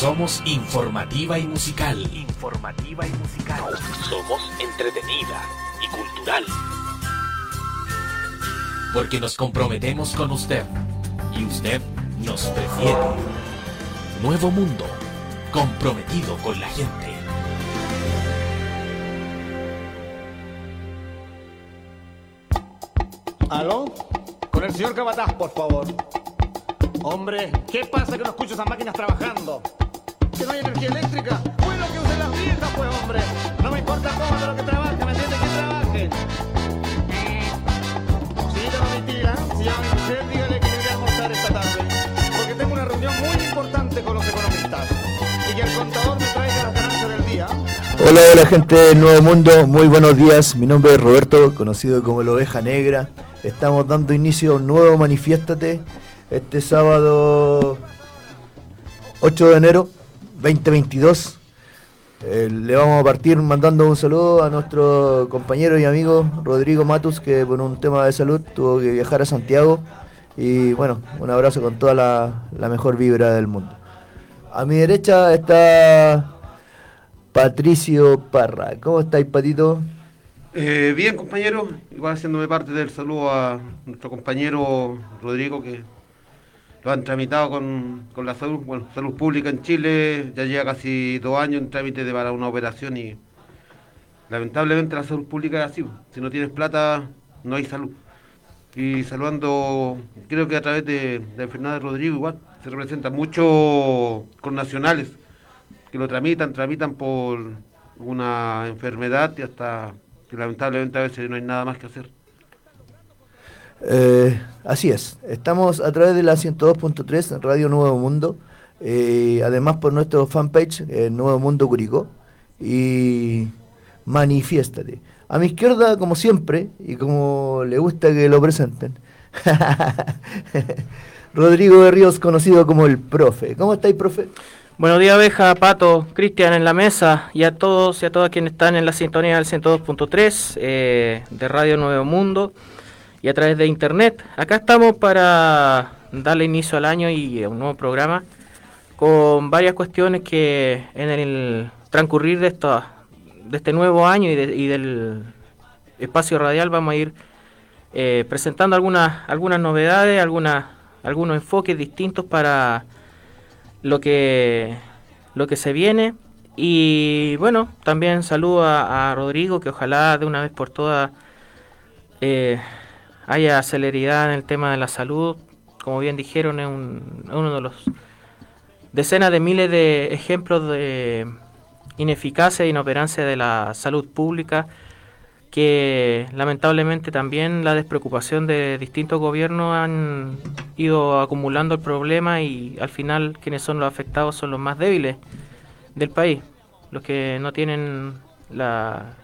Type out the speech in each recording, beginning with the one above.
Somos informativa y musical. Informativa y musical. Somos entretenida y cultural. Porque nos comprometemos con usted y usted nos prefiere. Nuevo Mundo, comprometido con la gente. ¿Aló? Con el señor Cabataz, por favor. Hombre, ¿qué pasa que no escucho esas máquinas trabajando? ¿Que no hay energía eléctrica? Bueno, que usen las viejas, pues, hombre. No me importa cómo de lo que trabaje, ¿me entiendes? Que trabajen. Domitila, si llama mi mujer, dígale que me voy a almorzar esta tarde. Porque tengo una reunión muy importante con los economistas. Y que el contador me traiga las ganancias del día. Hola, hola gente del Nuevo Mundo, muy buenos días. Mi nombre es Roberto, conocido como la Oveja Negra. Estamos dando inicio a un nuevo Manifiéstate este sábado 8 de enero 2022. Eh, le vamos a partir mandando un saludo a nuestro compañero y amigo Rodrigo Matus, que por un tema de salud tuvo que viajar a Santiago. Y bueno, un abrazo con toda la, la mejor vibra del mundo. A mi derecha está Patricio Parra. ¿Cómo estáis, Patito? Eh, bien, compañero, igual haciéndome parte del saludo a nuestro compañero Rodrigo, que lo han tramitado con, con la salud, bueno, salud pública en Chile, ya lleva casi dos años en trámite de para una operación y lamentablemente la salud pública es así, si no tienes plata no hay salud. Y saludando, creo que a través de, de Rodrigo igual, se representan muchos connacionales que lo tramitan, tramitan por una enfermedad y hasta que lamentablemente a veces no hay nada más que hacer. Eh, así es, estamos a través de la 102.3 Radio Nuevo Mundo, eh, además por nuestro fanpage eh, Nuevo Mundo Curicó y manifiéstate. A mi izquierda, como siempre, y como le gusta que lo presenten, Rodrigo de Ríos, conocido como el profe. ¿Cómo estáis, profe? Buenos días, abeja, Pato, Cristian en la mesa y a todos y a todas quienes están en la sintonía del 102.3 eh, de Radio Nuevo Mundo y a través de internet. Acá estamos para darle inicio al año y un nuevo programa con varias cuestiones que en el transcurrir de, esto, de este nuevo año y, de, y del espacio radial vamos a ir eh, presentando algunas, algunas novedades, algunas, algunos enfoques distintos para lo que, lo que se viene. Y bueno, también saludo a, a Rodrigo, que ojalá de una vez por todas eh, haya celeridad en el tema de la salud. Como bien dijeron, es, un, uno de los decenas de miles de ejemplos de ineficacia e inoperancia de la salud pública que lamentablemente también la despreocupación de distintos gobiernos han ido acumulando el problema y al final quienes son los afectados son los más débiles del país, los que no tienen la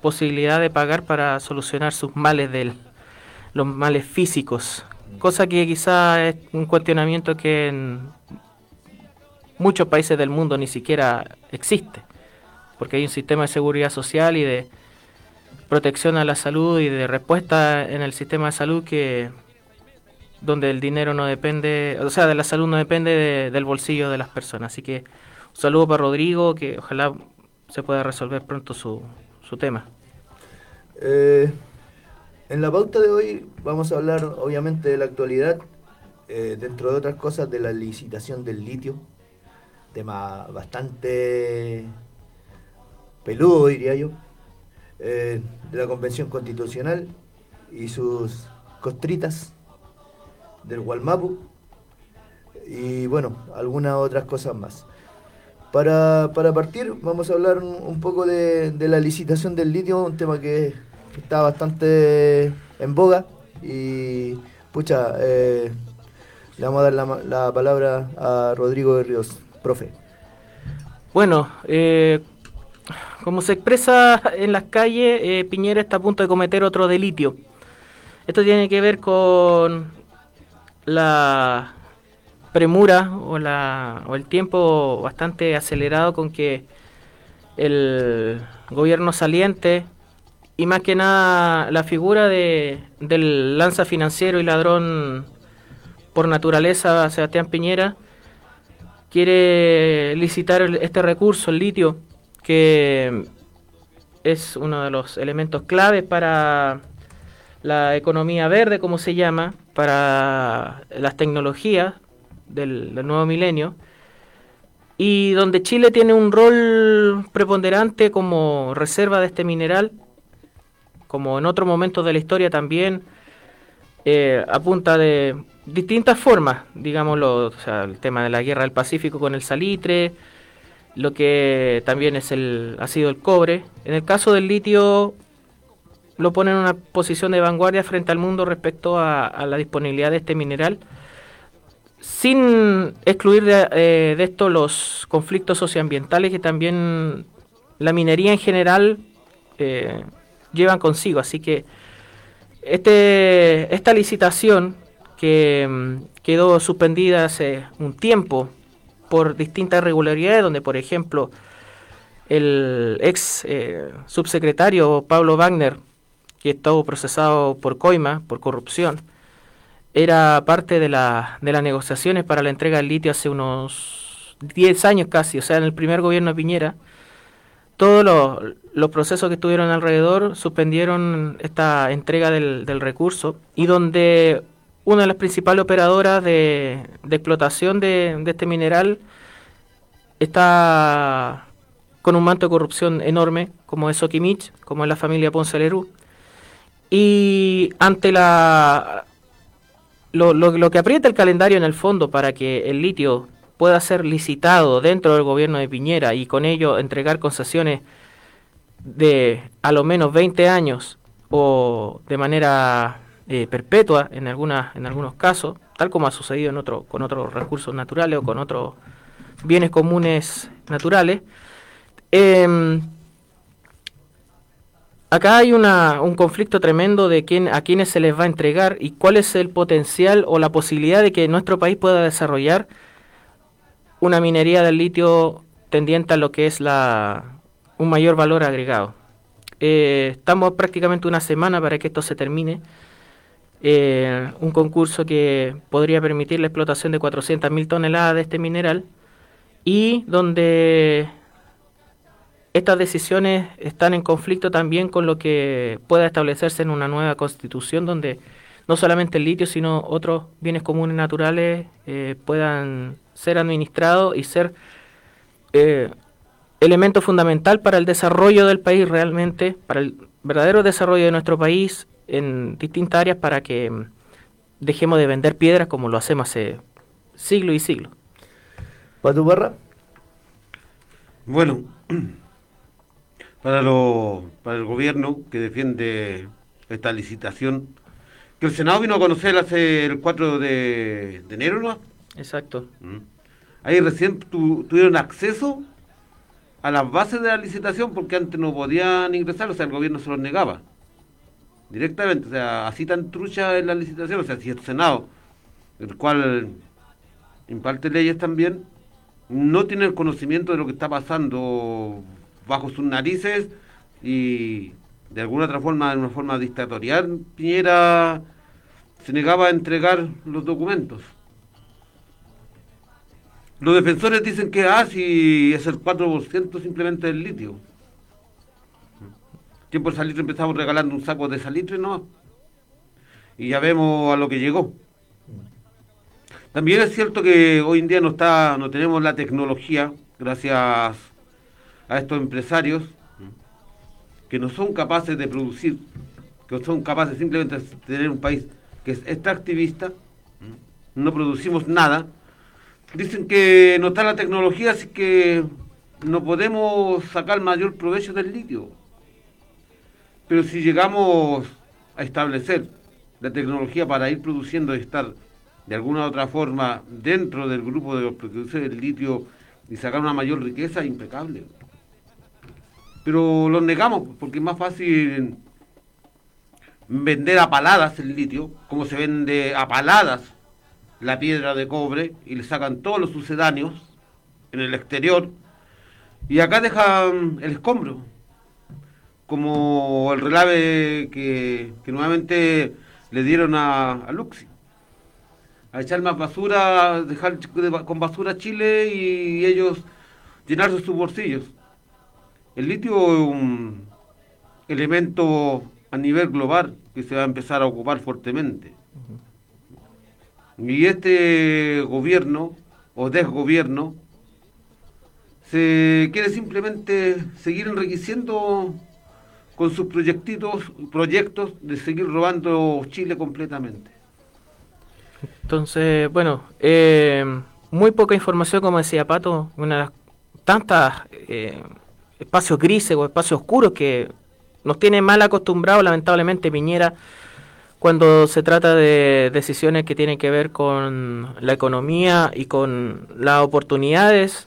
posibilidad de pagar para solucionar sus males del los males físicos, cosa que quizá es un cuestionamiento que en muchos países del mundo ni siquiera existe, porque hay un sistema de seguridad social y de protección a la salud y de respuesta en el sistema de salud que donde el dinero no depende, o sea, de la salud no depende de, del bolsillo de las personas. Así que un saludo para Rodrigo, que ojalá se pueda resolver pronto su, su tema. Eh, en la pauta de hoy vamos a hablar obviamente de la actualidad, eh, dentro de otras cosas de la licitación del litio, tema bastante peludo diría yo, eh, de la Convención Constitucional y sus costritas del Gualmapu. Y bueno, algunas otras cosas más. Para, para partir vamos a hablar un, poco de, de la licitación del litio, un tema que está bastante en boga y pucha, eh, le vamos a dar la, la, palabra a Rodrigo de Ríos, profe. Bueno, eh, como se expresa en las calles, eh, Piñera está a punto de cometer otro delito. Esto tiene que ver con la premura o, la, o el tiempo bastante acelerado con que el gobierno saliente y más que nada la figura de, del lanza financiero y ladrón por naturaleza Sebastián Piñera quiere licitar este recurso, el litio, que es uno de los elementos claves para la economía verde, como se llama, para las tecnologías del, nuevo milenio, y donde Chile tiene un rol preponderante como reserva de este mineral, como en otros momentos de la historia también, eh, apunta de distintas formas, digámoslo, el tema de la guerra del Pacífico con el salitre, lo que también es el, ha sido el cobre. En el caso del litio, lo pone en una posición de vanguardia frente al mundo respecto a, la disponibilidad de este mineral, sin excluir eh, de, esto los conflictos socioambientales que también la minería en general eh, llevan consigo. Así que este, esta licitación que mm, quedó suspendida hace un tiempo por distintas irregularidades, donde por ejemplo el ex eh, subsecretario Pablo Wagner que estuvo procesado por coima, por corrupción, era parte de, la, de las negociaciones para la entrega del litio hace unos 10 años casi, o sea, en el primer gobierno de Piñera. Todos los, procesos que estuvieron alrededor suspendieron esta entrega del, recurso y donde una de las principales operadoras de, explotación de, de, este mineral está con un manto de corrupción enorme, como es Okimich, como es la familia Ponce Lerú. Y ante la lo, que aprieta el calendario en el fondo para que el litio pueda ser licitado dentro del gobierno de Piñera y con ello entregar concesiones de a lo menos 20 años o de manera eh, perpetua en, algunas, en algunos casos, tal como ha sucedido en otro, con otros recursos naturales o con otros bienes comunes naturales, eh, acá hay una, un conflicto tremendo de quién, a quiénes se les va a entregar y cuál es el potencial o la posibilidad de que nuestro país pueda desarrollar una minería del litio tendiente a lo que es la, un mayor valor agregado. Eh, estamos prácticamente una semana para que esto se termine. Eh, un concurso que podría permitir la explotación de 400.000 toneladas de este mineral y donde estas decisiones están en conflicto también con lo que pueda establecerse en una nueva constitución donde no solamente el litio, sino otros bienes comunes naturales eh, puedan ser administrados y ser eh, elemento fundamental para el desarrollo del país realmente, para el verdadero desarrollo de nuestro país en distintas áreas para que mm, dejemos de vender piedras como lo hacemos hace siglos y siglos. ¿Pato Barra? Bueno, para, lo, para el gobierno que defiende esta licitación, que el Senado vino a conocer hace el 4 de, enero, ¿no? Exacto. Mm. Ahí recién tuvieron acceso a las bases de la licitación porque antes no podían ingresar, o sea, el gobierno se los negaba directamente, o sea, así tan trucha en la licitación, o sea, si el Senado, el cual imparte leyes también, no tiene el conocimiento de lo que está pasando bajo sus narices y de alguna otra forma, de una forma dictatorial, Piñera se negaba a entregar los documentos. Los defensores dicen que ah, si es el 4% simplemente del litio. Tiempo el salitre empezamos regalando un saco de salitre, ¿no? Y ya vemos a lo que llegó. También es cierto que hoy en día no está, no tenemos la tecnología, gracias a estos empresarios que no son capaces de producir, que son capaces simplemente de tener un país que es extractivista, no producimos nada, dicen que no está la tecnología, así que no podemos sacar mayor provecho del litio. Pero si llegamos a establecer la tecnología para ir produciendo y estar de alguna u otra forma dentro del grupo de los productores del litio y sacar una mayor riqueza, impecable pero lo negamos porque es más fácil vender a paladas el litio, como se vende a paladas la piedra de cobre y le sacan todos los sucedáneos en el exterior y acá dejan el escombro, como el relave que, nuevamente le dieron a, Luxi. a echar más basura, dejar de- con basura Chile y ellos llenarse sus bolsillos. El litio es un elemento a nivel global que se va a empezar a ocupar fuertemente. Y este gobierno o desgobierno se quiere simplemente seguir enriqueciendo con sus proyectitos, proyectos de seguir robando Chile completamente. Entonces, bueno, eh, muy poca información, como decía Pato, una de las tantas eh, espacios grises o espacios oscuros que nos tiene mal acostumbrados, lamentablemente, Piñera, cuando se trata de decisiones que tienen que ver con la economía y con las oportunidades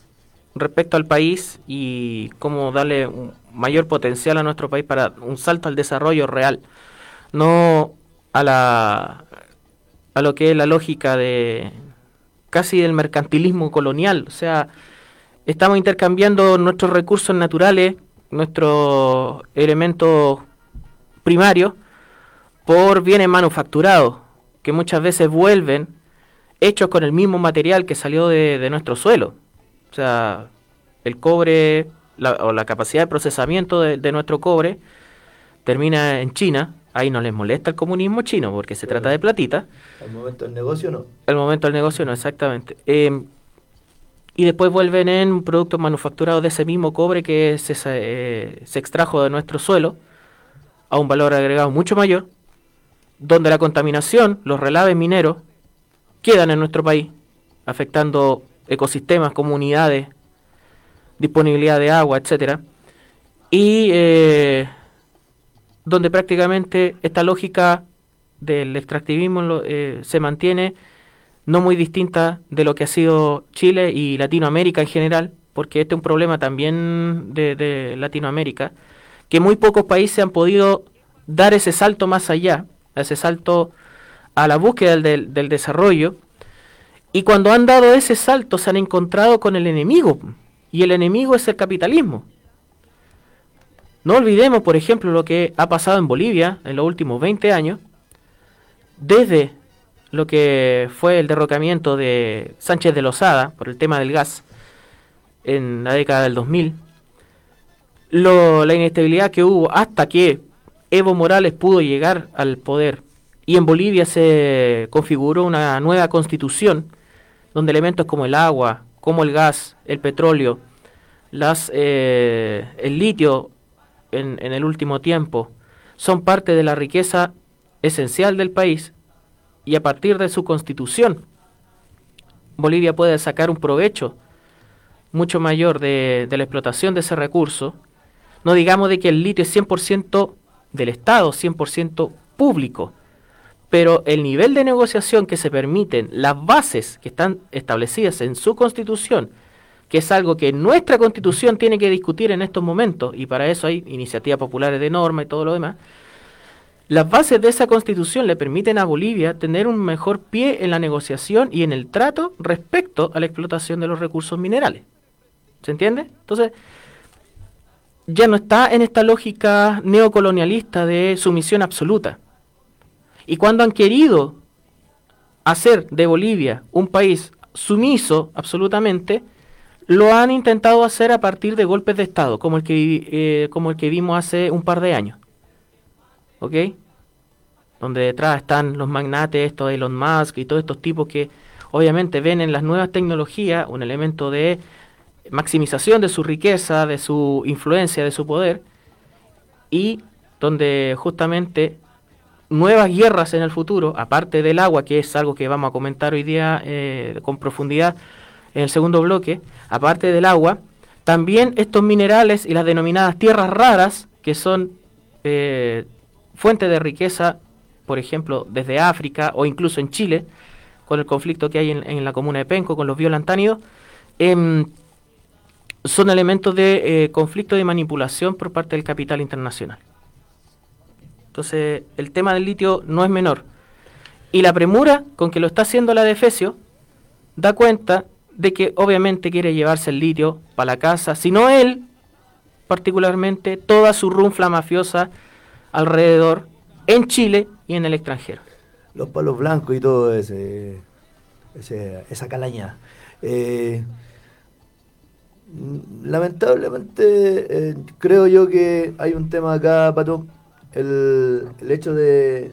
respecto al país y cómo darle un mayor potencial a nuestro país para un salto al desarrollo real, no a la a lo que es la lógica de casi del mercantilismo colonial, o sea, estamos intercambiando nuestros recursos naturales, nuestros elementos primarios por bienes manufacturados, que muchas veces vuelven hechos con el mismo material que salió de, de nuestro suelo. O sea, el cobre la- o la capacidad de procesamiento de, de nuestro cobre termina en China. Ahí no les molesta el comunismo chino porque se trata de platita. Al momento del negocio no. El momento del negocio no, exactamente. Eh, y después vuelven en productos manufacturados de ese mismo cobre que se, eh, se extrajo de nuestro suelo a un valor agregado mucho mayor, donde la contaminación, los relaves mineros, quedan en nuestro país, afectando ecosistemas, comunidades, disponibilidad de agua, etcétera, y eh, donde prácticamente esta lógica del extractivismo eh, se mantiene no muy distinta de lo que ha sido Chile y Latinoamérica en general, porque este es un problema también de Latinoamérica, que muy pocos países han podido dar ese salto más allá, ese salto a la búsqueda del, del- desarrollo, y cuando han dado ese salto se han encontrado con el enemigo, y el enemigo es el capitalismo. No olvidemos, por ejemplo, lo que ha pasado en Bolivia en los últimos 20 años, desde lo que fue el derrocamiento de Sánchez de Lozada por el tema del gas en la década del 2000, lo- la inestabilidad que hubo hasta que Evo Morales pudo llegar al poder y en Bolivia se configuró una nueva constitución donde elementos como el agua, como el gas, el petróleo, las, eh, el litio en, en el último tiempo son parte de la riqueza esencial del país y a partir de su constitución Bolivia puede sacar un provecho mucho mayor de, de la explotación de ese recurso. No digamos de que el litio es 100% del Estado, 100% público, pero el nivel de negociación que se permiten, las bases que están establecidas en su constitución, que es algo que nuestra constitución tiene que discutir en estos momentos, y para eso hay iniciativas populares de norma y todo lo demás, las bases de esa constitución le permiten a Bolivia tener un mejor pie en la negociación y en el trato respecto a la explotación de los recursos minerales. ¿Se entiende? Entonces, ya no está en esta lógica neocolonialista de sumisión absoluta. Y cuando han querido hacer de Bolivia un país sumiso absolutamente, lo han intentado hacer a partir de golpes de Estado, como el que, eh, como el que vimos hace un par de años. ¿Ok? Donde detrás están los magnates, estos Elon Musk y todos estos tipos que obviamente ven en las nuevas tecnologías un elemento de maximización de su riqueza, de su influencia, de su poder, y donde justamente nuevas guerras en el futuro, aparte del agua, que es algo que vamos a comentar hoy día eh, con profundidad en el segundo bloque, aparte del agua, también estos minerales y las denominadas tierras raras, que son eh, fuentes de riqueza, por ejemplo, desde África o incluso en Chile, con el conflicto que hay en, la comuna de Penco con los violantánidos, em, son elementos de eh, conflicto de manipulación por parte del capital internacional. Entonces, el tema del litio no es menor. Y la premura con que lo está haciendo la Defesio da cuenta de que obviamente quiere llevarse el litio para la casa, si no él, particularmente toda su runfla mafiosa alrededor, en Chile y en el extranjero. Los palos blancos y todo ese. ese- esa calaña. Eh, lamentablemente, eh, creo yo que hay un tema acá, Pato, el, el hecho de...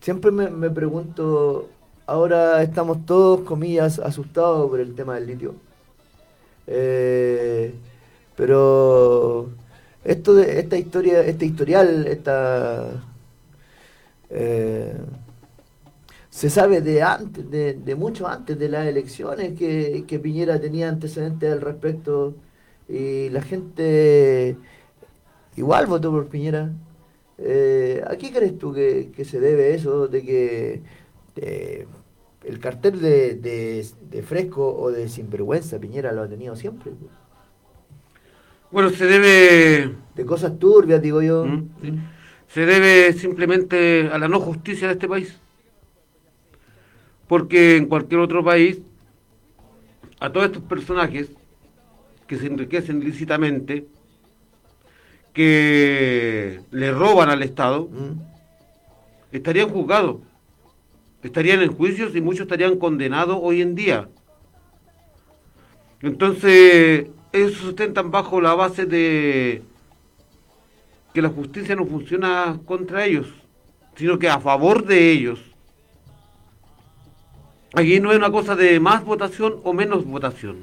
Siempre me, me pregunto, ahora estamos todos, comillas, asustados por el tema del litio. Eh, pero esto de esta historia, este historial, esta eh, se sabe de antes, de, de mucho antes de las elecciones que, que Piñera tenía antecedentes al respecto y la gente igual votó por Piñera. Eh, ¿A qué crees tú que, que se debe eso de que eh, el cartel de, de- fresco o de sinvergüenza Piñera lo ha tenido siempre? Bueno, se debe, De cosas turbias, digo yo. Mm, sí. se debe simplemente a la no justicia de este país. Porque en cualquier otro país, a todos estos personajes que se enriquecen ilícitamente, que le roban al Estado, Mm, estarían juzgados, estarían en juicios y muchos estarían condenados hoy en día. Entonces, ellos se sustentan bajo la base de que la justicia no funciona contra ellos, sino que a favor de ellos. Aquí no es una cosa de más votación o menos votación.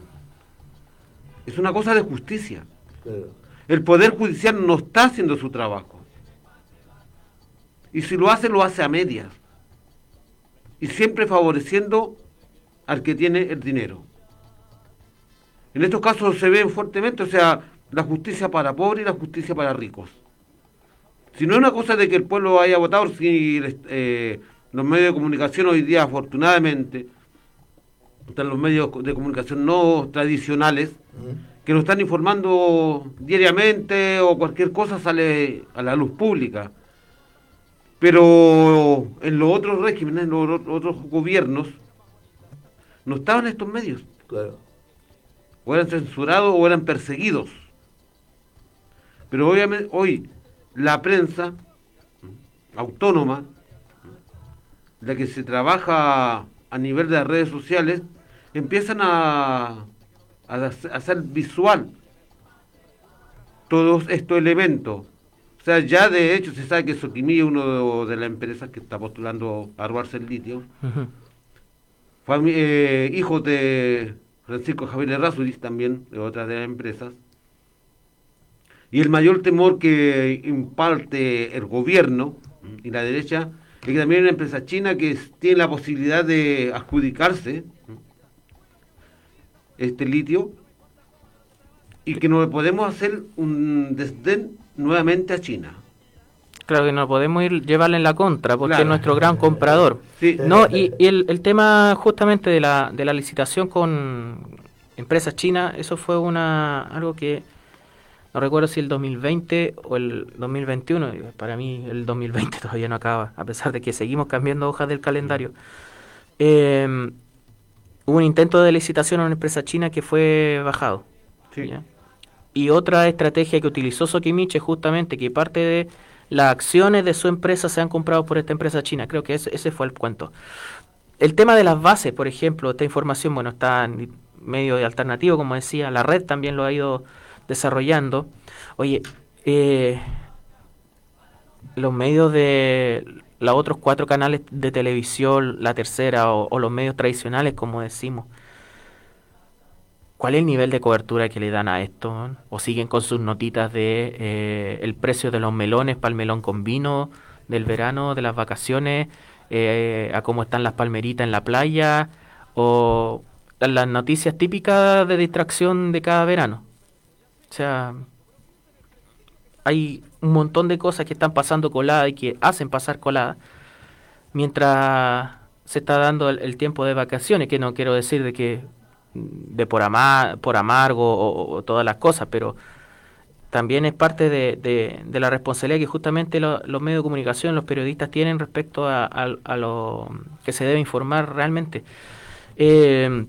Es una cosa de justicia. claro. El Poder Judicial no está haciendo su trabajo. Y si lo hace, lo hace a medias. Y siempre favoreciendo al que tiene el dinero. En estos casos se ven fuertemente, o sea, la justicia para pobres y la justicia para ricos. Si no es una cosa de que el pueblo haya votado, si eh, los medios de comunicación hoy día, afortunadamente, están los medios de comunicación no tradicionales, que nos están informando diariamente o cualquier cosa sale a la luz pública. Pero en los otros regímenes, en los otros gobiernos, no estaban estos medios. claro. O eran censurados o eran perseguidos. Pero obviamente hoy la prensa autónoma. La que se trabaja a nivel de las redes sociales, empiezan a, a hacer- visual todos estos elementos. O sea, ya de hecho se sabe que Soquimí, uno de, de las empresas que está postulando a robarse el litio. Fami- eh, hijo de Francisco Javier Errázuriz, también de otra de las empresas. Y el mayor temor que imparte el gobierno y la derecha es que también hay una empresa china que tiene la posibilidad de adjudicarse este litio y que no podemos hacer un desdén nuevamente a China. Claro que no podemos ir llevarle en la contra porque Claro. es nuestro gran comprador. Sí, No, y, y el, el tema justamente de la, de la licitación con empresas chinas, eso fue una algo que no recuerdo si el 2020 o el 2021, y para mí el 2020 todavía no acaba, a pesar de que seguimos cambiando hojas del calendario. Eh, hubo un intento de licitación a una empresa china que fue bajado. sí. ¿ya? Y otra estrategia que utilizó Sokimichi es justamente que parte de las acciones de su empresa se han comprado por esta empresa china. Creo que ese, ese fue el cuento. El tema de las bases, por ejemplo, esta información, bueno, está en medio de alternativo, como decía, la red también lo ha ido desarrollando. Oye, eh, los medios de los otros cuatro canales de televisión, la tercera o, los medios tradicionales, como decimos, ¿Cuál es el nivel de cobertura que le dan a esto? ¿O siguen con sus notitas de eh, el precio de los melones para el melón con vino del verano, de las vacaciones, eh, a cómo están las palmeritas en la playa? ¿O las noticias típicas de distracción de cada verano? O sea, hay un montón de cosas que están pasando coladas y que hacen pasar coladas mientras se está dando el, tiempo de vacaciones, que no quiero decir de que de por, ama- por amargo o, todas las cosas, pero también es parte de, la responsabilidad que justamente lo- los medios de comunicación, los periodistas tienen respecto a, lo que se debe informar realmente. Eh,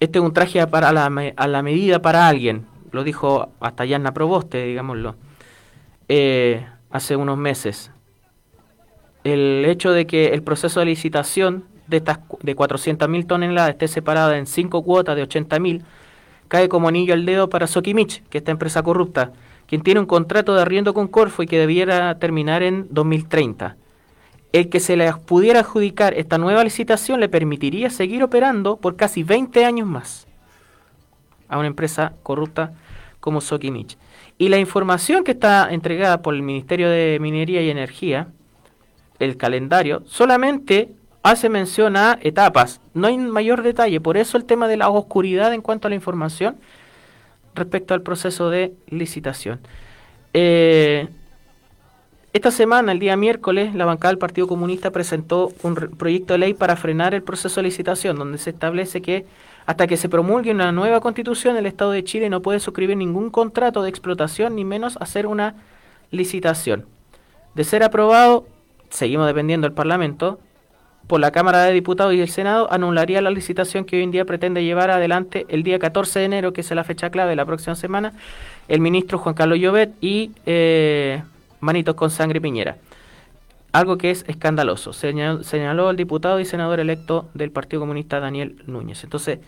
este es un traje para la, a la medida para alguien, lo dijo hasta Yanna Proboste, digámoslo, eh, hace unos meses. El hecho de que el proceso de licitación de estas de 400.000 toneladas esté separada en cinco cuotas de 80.000, cae como anillo al dedo para Sokimich, que es esta empresa corrupta, quien tiene un contrato de arriendo con Corfo y que debiera terminar en 2030. El que se le pudiera adjudicar esta nueva licitación le permitiría seguir operando por casi 20 años más a una empresa corrupta como Sokimich. Y la información que está entregada por el Ministerio de Minería y Energía, el calendario, solamente hace mención a etapas, no hay mayor detalle, por eso el tema de la oscuridad en cuanto a la información respecto al proceso de licitación. Eh, esta semana, el día miércoles, la bancada del Partido Comunista presentó un proyecto de ley para frenar el proceso de licitación, donde se establece que hasta que se promulgue una nueva constitución, el Estado de Chile no puede suscribir ningún contrato de explotación, ni menos hacer una licitación. De ser aprobado, seguimos dependiendo del Parlamento, por la Cámara de Diputados y el Senado, anularía la licitación que hoy en día pretende llevar adelante el día 14 de enero, que es la fecha clave de la próxima semana, el ministro Juan Carlos Llobet y eh, Manitos con Sangre Piñera algo que es escandaloso, señaló, el diputado y senador electo del Partido Comunista Daniel Núñez. Entonces,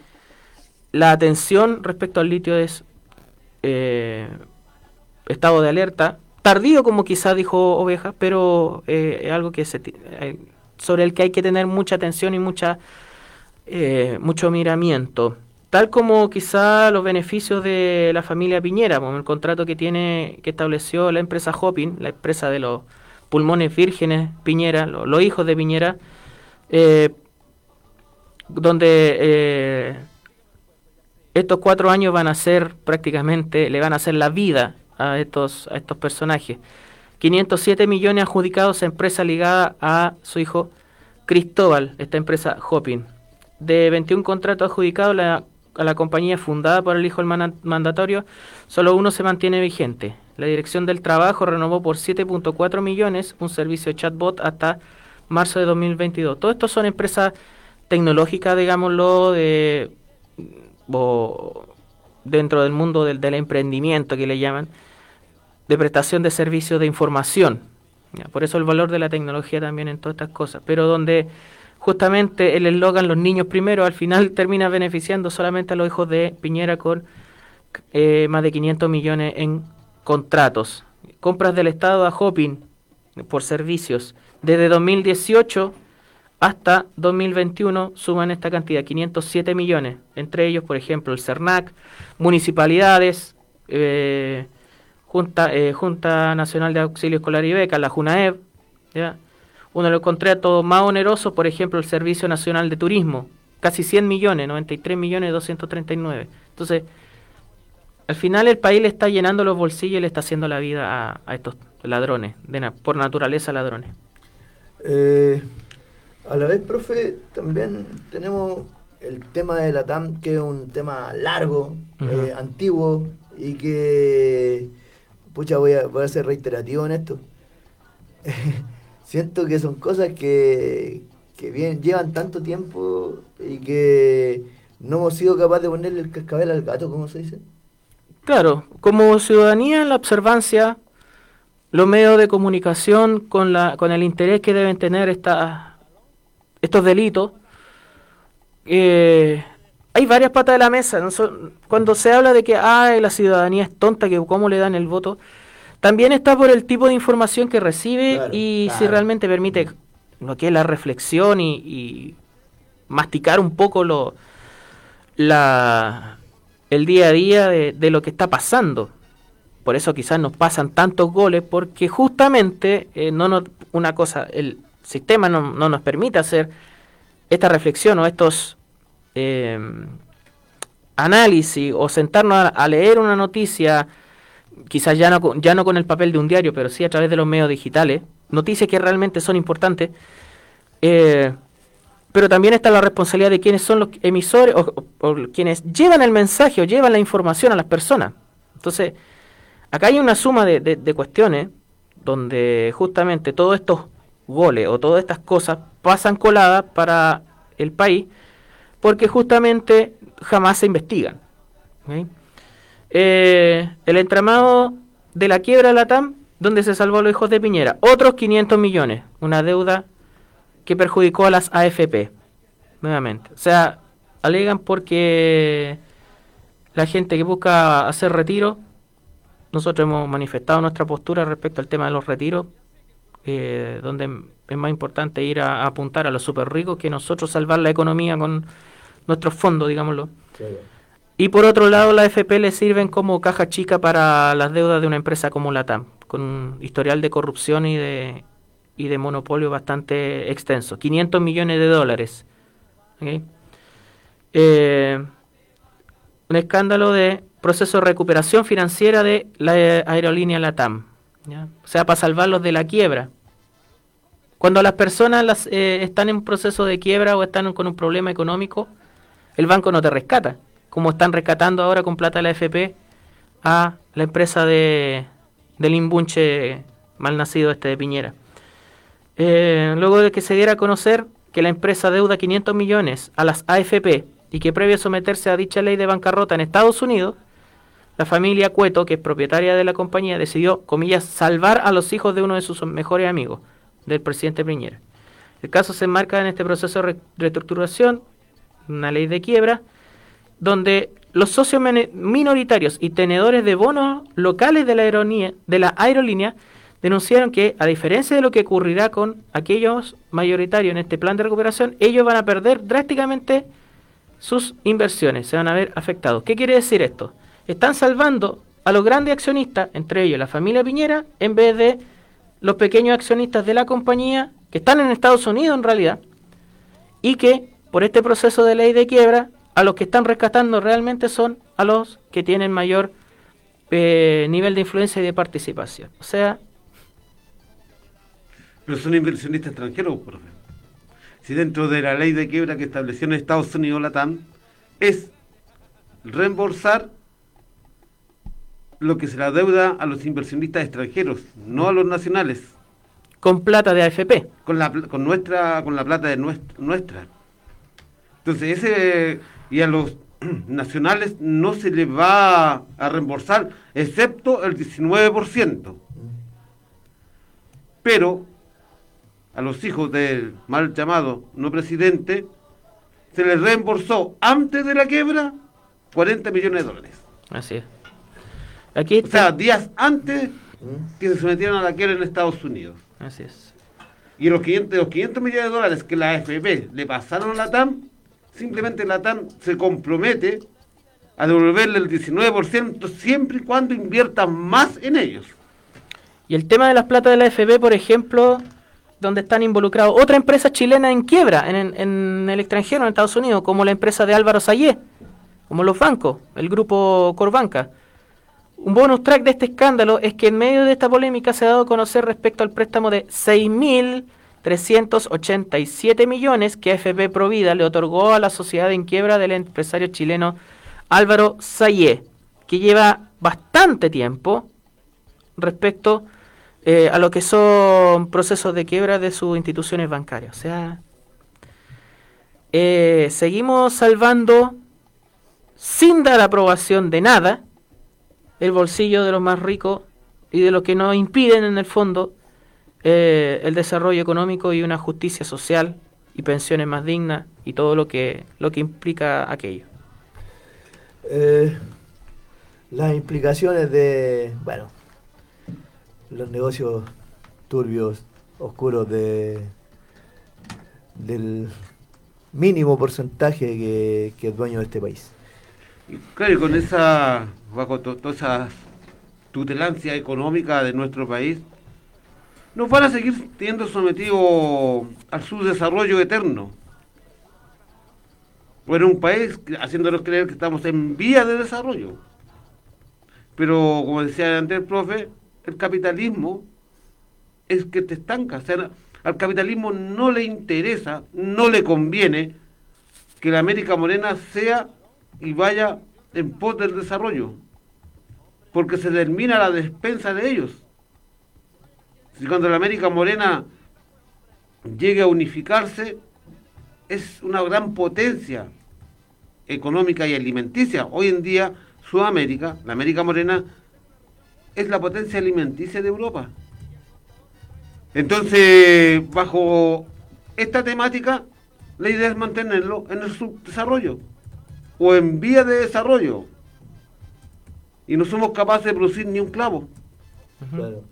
la atención respecto al litio es eh, estado de alerta, tardío como quizá dijo Oveja, pero eh, es algo que se, eh, sobre el que hay que tener mucha atención y mucha mucho miramiento. Tal como quizá los beneficios de la familia Piñera, con el contrato que tiene, que estableció la empresa Hopping, la empresa de los pulmones vírgenes Piñera, los hijos de Piñera, eh, donde eh, estos cuatro años van a ser prácticamente, le van a hacer la vida a estos, a estos personajes. 507 millones adjudicados a empresa ligada a su hijo Cristóbal, esta empresa Hopping. De 21 contratos adjudicados a la compañía fundada por el hijo del mandatorio, solo uno se mantiene vigente, la Dirección del Trabajo renovó por 7.4 millones un servicio chatbot hasta marzo de 2022. Todo esto son empresas tecnológicas, digámoslo, de, dentro del mundo del, emprendimiento que le llaman, de prestación de servicios de información. Por eso el valor de la tecnología también en todas estas cosas. Pero donde justamente el eslogan los niños primero al final termina beneficiando solamente a los hijos de Piñera con eh, más de 500 millones en contratos. Compras del Estado a Hopping por servicios. Desde 2018 hasta 2021 suman esta cantidad, 507 millones. Entre ellos, por ejemplo, el CERNAC, municipalidades, eh, Junta, eh, Junta Nacional de Auxilio Escolar y Beca, la JUNAEB. Uno de los contratos más onerosos, por ejemplo, el Servicio Nacional de Turismo, casi 100 millones, 93 millones 239. Entonces, al final el país le está llenando los bolsillos y le está haciendo la vida a, estos ladrones, por naturaleza ladrones. Eh, a la vez, profe, también tenemos el tema de la TAM, que es un tema largo, eh, antiguo, y que, pucha, voy a, voy a ser reiterativo en esto. Siento que son cosas que, que llevan tanto tiempo y que no hemos sido capaces de ponerle el cascabel al gato, como se dice. Claro, como ciudadanía en la observancia, los medios de comunicación con, la, con el interés que deben tener esta, estos delitos, eh, hay varias patas de la mesa. Cuando se habla de que Ay, la ciudadanía es tonta, que cómo le dan el voto, también está por el tipo de información que recibe y si realmente permite lo que es la reflexión y, y masticar un poco lo, la, el día a día de, lo que está pasando. Por eso quizás nos pasan tantos goles, porque justamente eh, no nos, una cosa, el sistema no, nos permite hacer esta reflexión o estos eh, análisis o sentarnos a, leer una noticia, quizás ya no, ya no con el papel de un diario, pero sí a través de los medios digitales, noticias que realmente son importantes. Eh, pero también está la responsabilidad de quienes son los emisores o, quienes llevan el mensaje o llevan la información a las personas. Entonces, acá hay una suma de, cuestiones donde justamente todos estos goles o todas estas cosas pasan coladas para el país porque justamente jamás se investigan. Eh, el entramado de la quiebra de la TAM, donde se salvó a los hijos de Piñera, otros 500 millones, una deuda que perjudicó a las AFP. nuevamente. O sea, alegan porque la gente que busca hacer retiro, nosotros hemos manifestado nuestra postura respecto al tema de los retiros, eh, donde es más importante ir a, apuntar a los super ricos que nosotros salvar la economía con nuestros fondos, digámoslo. Y por otro lado, la FP le sirven como caja chica para las deudas de una empresa como la TAM, con un historial de corrupción y de, y de monopolio bastante extenso. 500 millones de dólares. Eh, un escándalo de proceso de recuperación financiera de la aerolínea LATAM. O sea, para salvarlos de la quiebra. Cuando las personas las, eh, están en proceso de quiebra o están con un problema económico, el banco no te rescata como están rescatando ahora con plata la FP a la empresa de, del imbunche mal nacido este de Piñera. Eh, luego de que se diera a conocer que la empresa deuda 500 millones a las AFP y que previo a someterse a dicha ley de bancarrota en Estados Unidos, la familia Cueto, que es propietaria de la compañía, decidió, comillas, salvar a los hijos de uno de sus mejores amigos, del presidente Piñera. El caso se enmarca en este proceso de reestructuración, una ley de quiebra, donde los socios minoritarios y tenedores de bonos locales de la, aerolínea, de la aerolínea denunciaron que, a diferencia de lo que ocurrirá con aquellos mayoritarios en este plan de recuperación, ellos van a perder drásticamente sus inversiones, se van a ver afectados. ¿Qué quiere decir esto? Están salvando a los grandes accionistas, entre ellos la familia Piñera, en vez de los pequeños accionistas de la compañía que están en Estados Unidos en realidad y que por este proceso de ley de quiebra a los que están rescatando realmente son a los que tienen mayor eh, nivel de influencia y de participación. O sea... Pero son inversionistas extranjeros, por ejemplo. Si dentro de la ley de quiebra que estableció en Estados Unidos la TAM es reembolsar lo que se la deuda a los inversionistas extranjeros, no a los nacionales. Con plata de AFP. Con la, con nuestra, con la plata de nuestra. Entonces, ese y a los nacionales no se les va a reembolsar, excepto el 19%. Pero a los hijos del mal llamado no presidente se les reembolsó antes de la quiebra 40 millones de dólares. Así es. Aquí O sea, días antes que se sometieron a la quiebra en Estados Unidos. Así es. Y los 500, los 500 millones de dólares que la AFP le pasaron a la TAM simplemente la TAM se compromete a devolverle el 19% siempre y cuando invierta más en ellos. Y el tema de las plata de la FB, por ejemplo, donde están involucrados otra empresa chilena en quiebra en, el extranjero, en Estados Unidos, como la empresa de Álvaro Sayé, como los bancos, el grupo Corbanca. Un bonus track de este escándalo es que en medio de esta polémica se ha dado a conocer respecto al préstamo de 6.000 387 millones que AFP Provida le otorgó a la sociedad en quiebra del empresario chileno Álvaro Sayé, que lleva bastante tiempo respecto eh, a lo que son procesos de quiebra de sus instituciones bancarias. O sea, eh, seguimos salvando sin dar aprobación de nada el bolsillo de los más ricos y de los que nos impiden en el fondo eh, el desarrollo económico y una justicia social y pensiones más dignas y todo lo que, lo que implica aquello. Eh, las implicaciones de, bueno, los negocios turbios, oscuros de del mínimo porcentaje que, que es dueño de este país. Claro, y con esa, bajo toda esa tutelancia económica de nuestro país, nos van a seguir teniendo sometido al subdesarrollo eterno. Bueno, un país haciéndonos creer que estamos en vía de desarrollo. Pero, como decía antes el profe, el capitalismo es que te estanca. Al capitalismo no le interesa, no le conviene que la América Morena sea y vaya en pos del desarrollo, porque se termina la despensa de ellos. Si cuando la América Morena llegue a unificarse, es una gran potencia económica y alimenticia. Hoy en día, Sudamérica, la América Morena, es la potencia alimenticia de Europa. Entonces, bajo esta temática, la idea es mantenerlo en el subdesarrollo o en vía de desarrollo. Y no somos capaces de producir ni un clavo. Claro,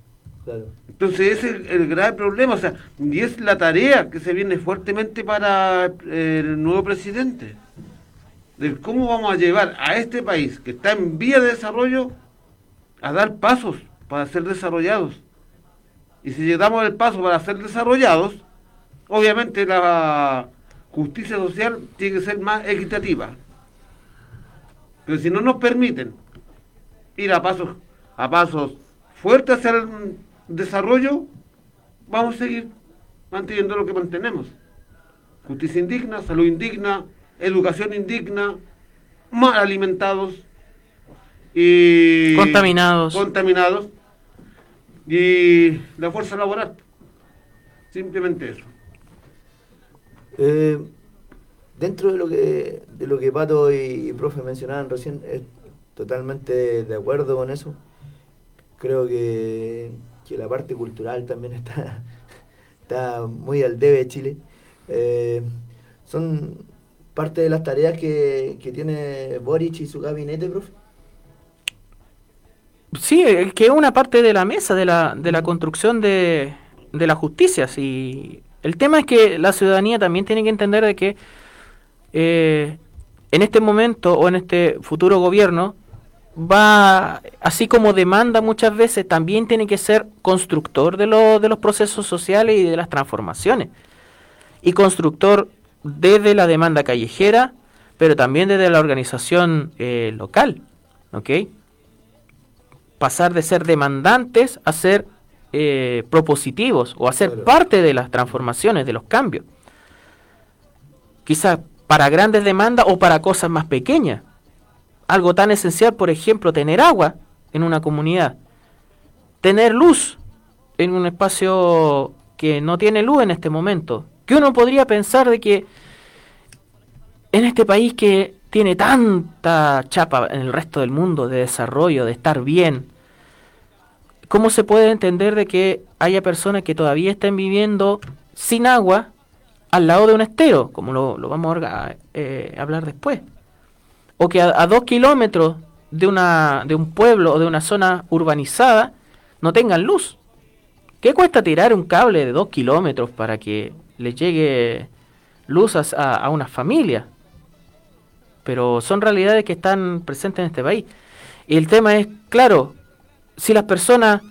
Entonces ese es el grave problema, o sea, y es la tarea que se viene fuertemente para el nuevo presidente, de cómo vamos a llevar a este país que está en vía de desarrollo a dar pasos para ser desarrollados. Y si damos el paso para ser desarrollados, obviamente la justicia social tiene que ser más equitativa. Pero si no nos permiten ir a pasos, a pasos fuertes hacia desarrollo, vamos a seguir manteniendo lo que mantenemos. Justicia indigna, salud indigna, educación indigna, mal alimentados y Contaminados. contaminados y la fuerza laboral. Simplemente eso. Eh, dentro de lo que de lo que Pato y, y profe mencionaban recién, es totalmente de acuerdo con eso. Creo que, que la parte cultural también está, está muy al debe Chile. Eh, son parte de las tareas que, que tiene Boric y su gabinete, profe. Sí, eh, que es una parte de la mesa de la, de la construcción de, de la justicia. Sí. El tema es que la ciudadanía también tiene que entender de que eh, en este momento o en este futuro gobierno va, así como demanda muchas veces, también tiene que ser constructor de, lo- de los procesos sociales y de las transformaciones. Y constructor desde la demanda callejera, pero también desde la organización eh, local. ¿Ok? pasar de ser demandantes a ser eh, propositivos o a ser Claro. parte de las transformaciones, de los cambios. Quizás para grandes demandas o para cosas más pequeñas. Algo tan esencial, por ejemplo, tener agua en una comunidad, tener luz en un espacio que no tiene luz en este momento. Que uno podría pensar de que en este país que tiene tanta chapa en el resto del mundo de desarrollo, de estar bien, ¿cómo se puede entender de que haya personas que todavía estén viviendo sin agua al lado de un estero, como lo, lo vamos a eh, hablar después? O que a, dos kilómetros de, una, de un pueblo o de una zona urbanizada no tengan luz. ¿Qué cuesta tirar un cable de dos kilómetros para que le llegue luz a, a- a una familia? Pero son realidades que están presentes en este país. Y el tema es, claro, si las personas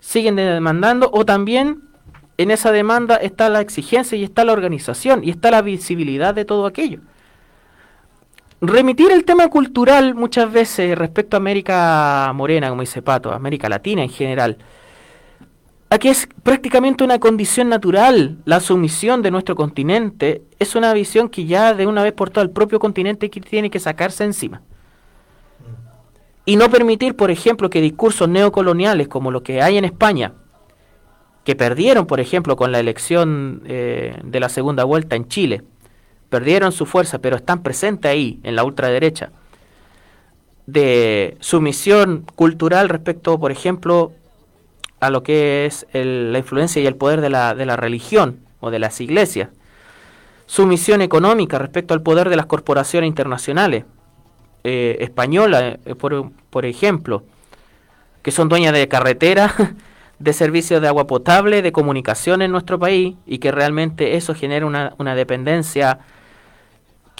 siguen demandando o también en esa demanda está la exigencia y está la organización y está la visibilidad de todo aquello. Remitir el tema cultural muchas veces respecto a América Morena, como dice Pato, América Latina en general, Aquí es prácticamente una condición natural. La sumisión de nuestro continente es una visión que ya de una vez por todas el propio continente tiene que sacarse encima. Y no permitir, por ejemplo, que discursos neocoloniales como lo que hay en España, que perdieron, por ejemplo, con la elección eh, de la segunda vuelta en Chile, perdieron su fuerza, pero están presentes ahí, en la ultraderecha, de sumisión cultural respecto, por ejemplo, a lo que es el- la influencia y el poder de la, de la religión o de las iglesias. Sumisión económica respecto al poder de las corporaciones internacionales eh, españolas, eh, por, ejemplo, que son dueñas de carreteras, de servicios de agua potable, de comunicación en nuestro país y que realmente eso genera una, una dependencia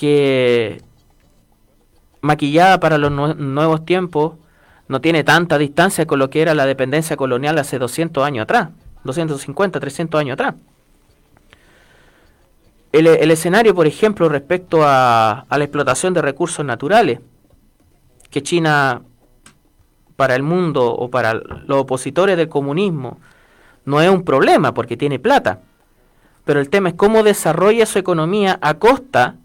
que maquillada para los nue- nuevos tiempos no tiene tanta distancia con lo que era la dependencia colonial hace 200 años atrás, 250, 300 años atrás. El, el escenario, por ejemplo, respecto a, a la explotación de recursos naturales, que China, para el mundo o para los opositores del comunismo, no es un problema porque tiene plata. Pero el tema es cómo desarrolla su economía a costa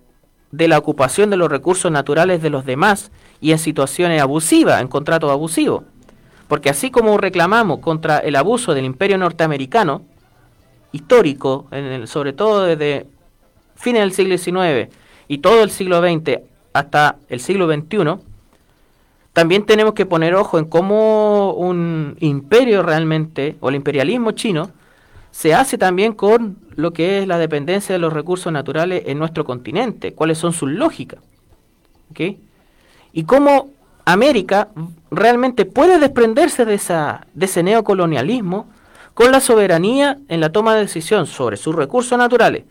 de la ocupación de los recursos naturales de los demás y en situaciones abusivas, en contratos abusivos. Porque así como reclamamos contra el abuso del imperio norteamericano, histórico, en el- sobre todo desde fines del siglo XIX y todo el siglo XX hasta el siglo XXI, también tenemos que poner ojo en cómo un imperio realmente, o el imperialismo chino, se hace también con lo que es la dependencia de los recursos naturales en nuestro continente, cuáles son sus lógicas. Y cómo América realmente puede desprenderse de, esa, de ese neocolonialismo con la soberanía en la toma de decisión sobre sus recursos naturales,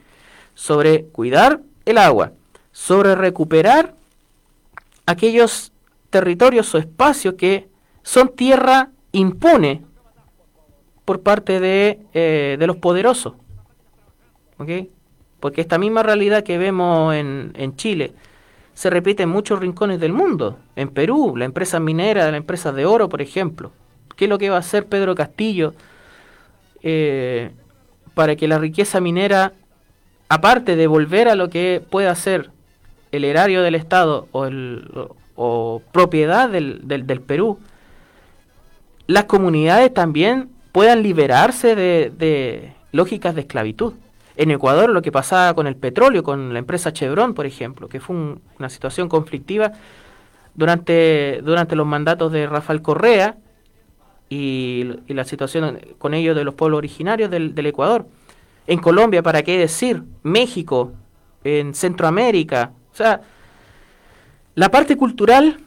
sobre cuidar el agua, sobre recuperar aquellos territorios o espacios que son tierra impune por parte de, eh, de los poderosos. Porque esta misma realidad que vemos en, en, Chile se repite en muchos rincones del mundo. En Perú, la empresa minera, la empresa de oro, por ejemplo. ¿Qué es lo que va a hacer Pedro Castillo eh, para que la riqueza minera, aparte de volver a lo que pueda ser el erario del Estado o, el, o propiedad del, del, del Perú, las comunidades también puedan liberarse de, lógicas de esclavitud. En Ecuador lo que pasaba con el petróleo, con la empresa Chevron, por ejemplo, que fue una situación conflictiva durante, durante los mandatos de Rafael Correa y, la situación con ellos de los pueblos originarios del, del, Ecuador. En Colombia, ¿para qué decir? México, en Centroamérica. O sea, la parte cultural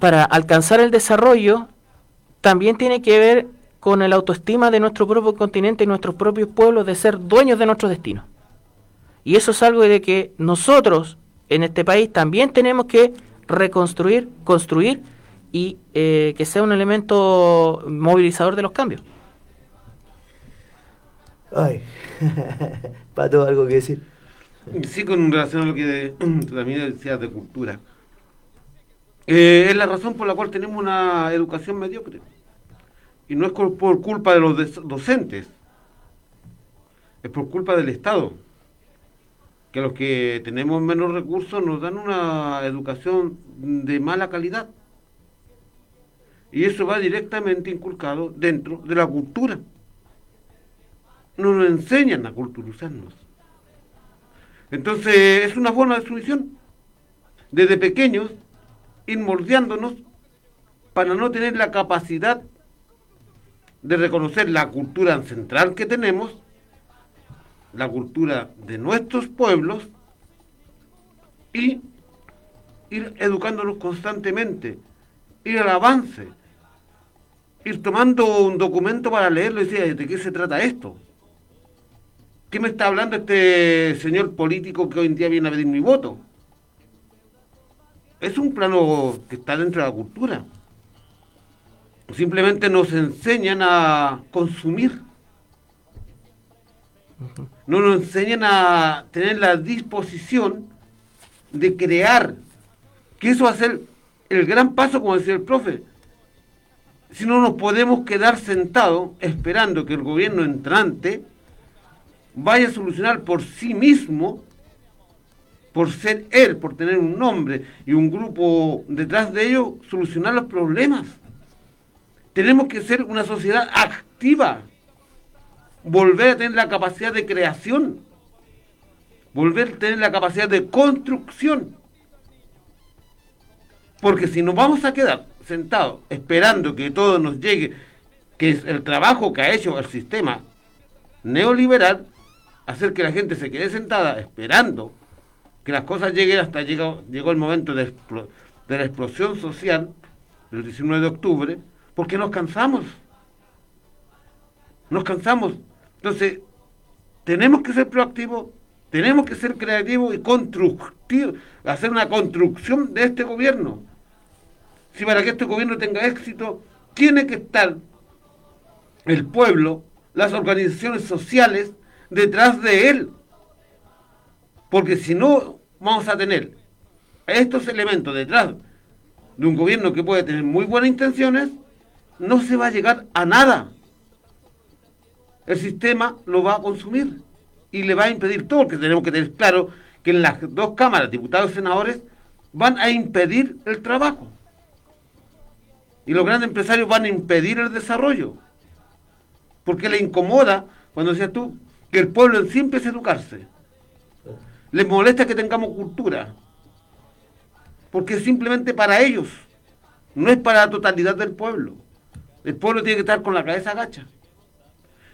para alcanzar el desarrollo también tiene que ver con el autoestima de nuestro propio continente y nuestros propios pueblos de ser dueños de nuestro destino. Y eso es algo de que nosotros en este país también tenemos que reconstruir, construir y eh, que sea un elemento movilizador de los cambios. Ay, Pato, algo que decir. Sí, con relación a lo que también decías de cultura. Eh, es la razón por la cual tenemos una educación mediocre. Y no es por culpa de los docentes, es por culpa del Estado. Que los que tenemos menos recursos nos dan una educación de mala calidad. Y eso va directamente inculcado dentro de la cultura. No nos enseñan a culturizarnos. Entonces es una forma de. Desde pequeños, ir moldeándonos para no tener la capacidad de reconocer la cultura ancestral que tenemos, la cultura de nuestros pueblos y ir educándonos constantemente, ir al avance, ir tomando un documento para leerlo y decir, ¿de qué se trata esto? ¿Qué me está hablando este señor político que hoy en día viene a pedir mi voto? Es un plano que está dentro de la cultura simplemente nos enseñan a consumir. No nos enseñan a tener la disposición de crear. Que eso va a ser el gran paso, como decía el profe. Si no nos podemos quedar sentados esperando que el gobierno entrante vaya a solucionar por sí mismo, por ser él, por tener un nombre y un grupo detrás de ellos, solucionar los problemas. Tenemos que ser una sociedad activa, volver a tener la capacidad de creación, volver a tener la capacidad de construcción. Porque si nos vamos a quedar sentados esperando que todo nos llegue, que es el trabajo que ha hecho el sistema neoliberal, hacer que la gente se quede sentada esperando que las cosas lleguen hasta llegó, llegó el momento de, de la explosión social, el 19 de octubre, porque nos cansamos. Nos cansamos. Entonces, tenemos que ser proactivos, tenemos que ser creativos y constructivos, hacer una construcción de este gobierno. Si para que este gobierno tenga éxito, tiene que estar el pueblo, las organizaciones sociales detrás de él. Porque si no vamos a tener estos elementos detrás de un gobierno que puede tener muy buenas intenciones, no se va a llegar a nada. El sistema lo va a consumir y le va a impedir todo, porque tenemos que tener claro que en las dos cámaras, diputados y senadores, van a impedir el trabajo. Y los grandes empresarios van a impedir el desarrollo. Porque le incomoda, cuando decías tú, que el pueblo en sí empiece a educarse. Les molesta que tengamos cultura. Porque es simplemente para ellos. No es para la totalidad del pueblo. El pueblo tiene que estar con la cabeza agacha.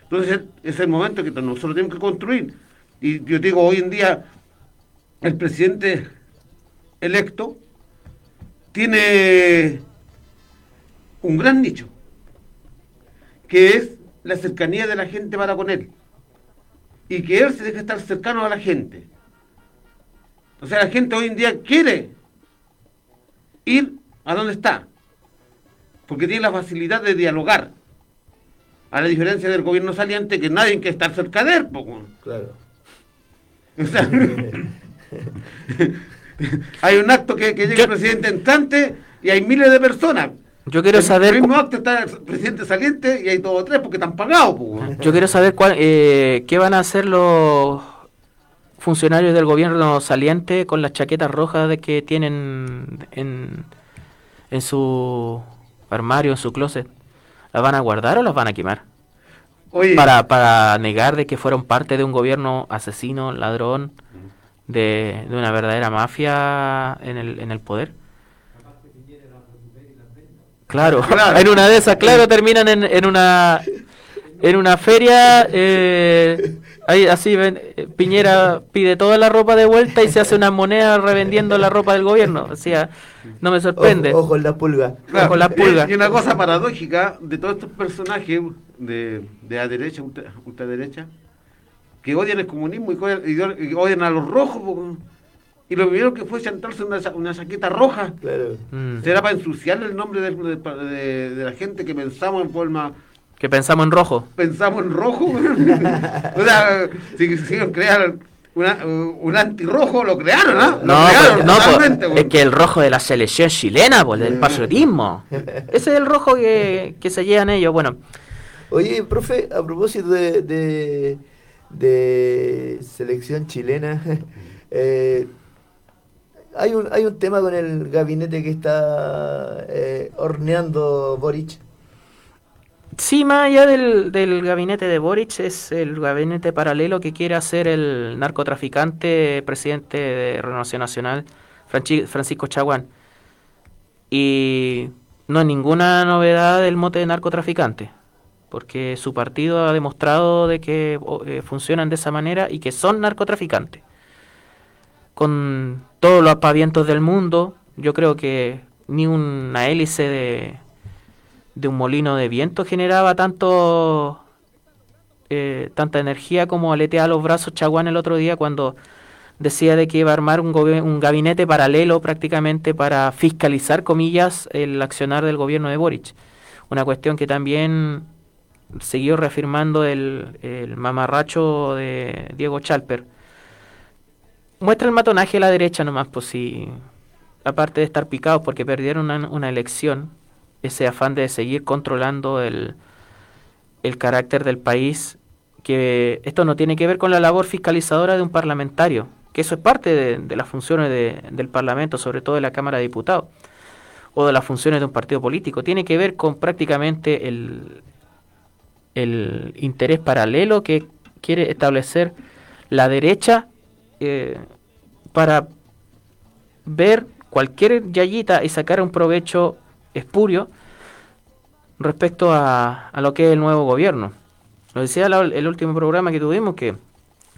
Entonces es el momento que nosotros tenemos que construir. Y yo digo, hoy en día el presidente electo tiene un gran nicho, que es la cercanía de la gente para con él. Y que él se deje estar cercano a la gente. O sea, la gente hoy en día quiere ir a donde está, porque tiene la facilidad de dialogar. A la diferencia del gobierno saliente, que nadie quiere estar cerca de él. Claro. O sea, hay un acto que, que llega el presidente entrante y hay miles de personas. Yo quiero En saber. el mismo acto está el presidente saliente y hay dos o tres porque están pagados. po. Yo quiero saber cuál, eh, qué van a hacer los funcionarios del gobierno saliente con las chaquetas rojas de que tienen en, en su armario, en su closet. ¿Las van a guardar o las van a quemar? Oye, Para, para negar de que fueron parte de un gobierno asesino, ladrón, de, de una verdadera mafia en el, en el poder. Claro, Claro. en una de esas, claro, terminan en, en una en una feria, eh, ahí así ven, eh, Piñera pide toda la ropa de vuelta y se hace una moneda revendiendo la ropa del gobierno. O sea, no me sorprende. Ojo, ojo en la pulga. claro, con la pulga. Y una cosa paradójica de todos estos personajes de, de la derecha, ultra- ultraderecha, que odian el comunismo y odian, y odian a los rojos. Y lo primero que fue chantarse una, una chaqueta roja. Claro. Mm, ¿Será para ensuciarle el nombre de, de- de- de la gente que pensamos en forma que pensamos en rojo. pensamos en rojo. o sea, si quisieron crear una- un antirrojo, lo crearon, ¿no? Lo No, crearon pues, no, pues, es que el rojo de la selección chilena, pues, del patriotismo. Ese es el rojo que, que se llevan ellos. Bueno, Oye, profe, a propósito de, de, de selección chilena, eh, hay, un, hay un tema con el gabinete que está eh, horneando Boric. Sí, más allá del, del gabinete de Boric, es el gabinete paralelo que quiere hacer el narcotraficante presidente de Renovación Nacional, Francisco Chaguán. Y no es ninguna novedad el mote de narcotraficante, porque su partido ha demostrado de que eh, funcionan de esa manera y que son narcotraficantes. Con todos los apavientos del mundo, yo creo que ni una hélice de, de un molino de viento generaba tanto eh, tanta energía como aleteaba los brazos Chaguán el otro día cuando decía de que iba a armar un, un gabinete paralelo prácticamente para fiscalizar, comillas, el accionar del gobierno de Boric. Una cuestión que también siguió reafirmando el, el mamarracho de Diego Chalper. Muestra el matonaje a la derecha nomás, pues sí. Aparte de estar picados porque perdieron una, una elección, ese afán de seguir controlando el, el carácter del país, que esto no tiene que ver con la labor fiscalizadora de un parlamentario, que eso es parte de, las funciones de- del Parlamento, sobre todo de la Cámara de Diputados, o de las funciones de un partido político, tiene que ver con prácticamente el, el interés paralelo que quiere establecer la derecha eh, para ver cualquier yayita y sacar un provecho espurio respecto a, lo que es el nuevo gobierno. Lo decía el último programa que tuvimos que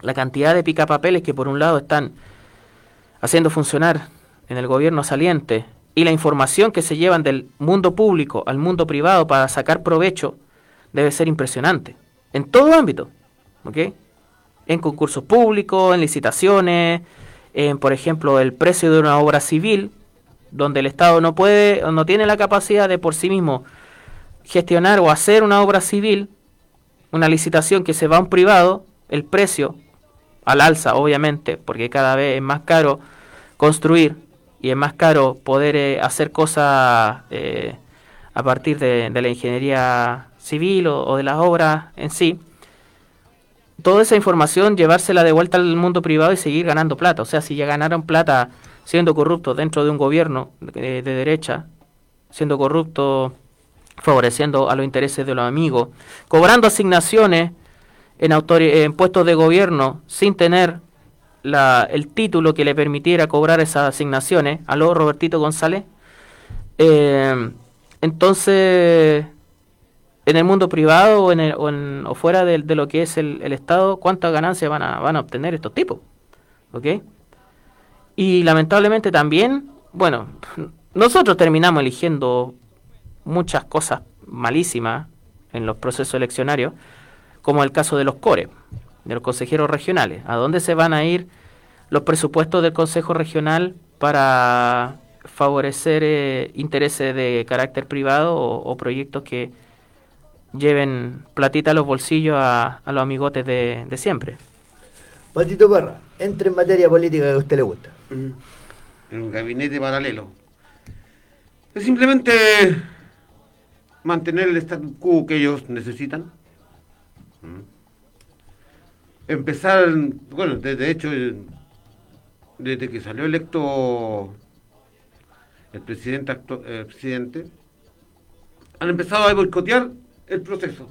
la cantidad de picapapeles que por un lado están haciendo funcionar en el gobierno saliente y la información que se llevan del mundo público al mundo privado para sacar provecho debe ser impresionante en todo ámbito, ¿ok? En concursos públicos, en licitaciones, en por ejemplo el precio de una obra civil, donde el Estado no puede no tiene la capacidad de por sí mismo gestionar o hacer una obra civil, una licitación que se va a un privado, el precio al alza, obviamente, porque cada vez es más caro construir y es más caro poder eh, hacer cosas eh, a partir de, de la ingeniería civil o, o de las obras en sí. Toda esa información llevársela de vuelta al mundo privado y seguir ganando plata. O sea, si ya ganaron plata siendo corruptos dentro de un gobierno de, de derecha, siendo corruptos favoreciendo a los intereses de los amigos, cobrando asignaciones en, puestos de gobierno sin tener el título que le permitiera cobrar esas asignaciones, a lo Robertito González. Eh, entonces, en el mundo privado o, en el- o en- o fuera de, lo que es el, el Estado, cuántas ganancias van a, van a obtener estos tipos. ¿Ok? Y lamentablemente también, bueno, nosotros terminamos eligiendo muchas cosas malísimas en los procesos eleccionarios, como el caso de los CORE, de los consejeros regionales. ¿A dónde se van a ir los presupuestos del Consejo Regional para favorecer eh, intereses de carácter privado o, proyectos que lleven platita a los bolsillos a, a los amigotes de, de siempre? Patito Parra, entre en materia política que a usted le gusta. En un gabinete paralelo. Es simplemente mantener el status quo que ellos necesitan. Mm. Empezar, bueno, de, hecho, eh, desde que salió electo el presidente, eh, presidente, han empezado a boicotear el proceso.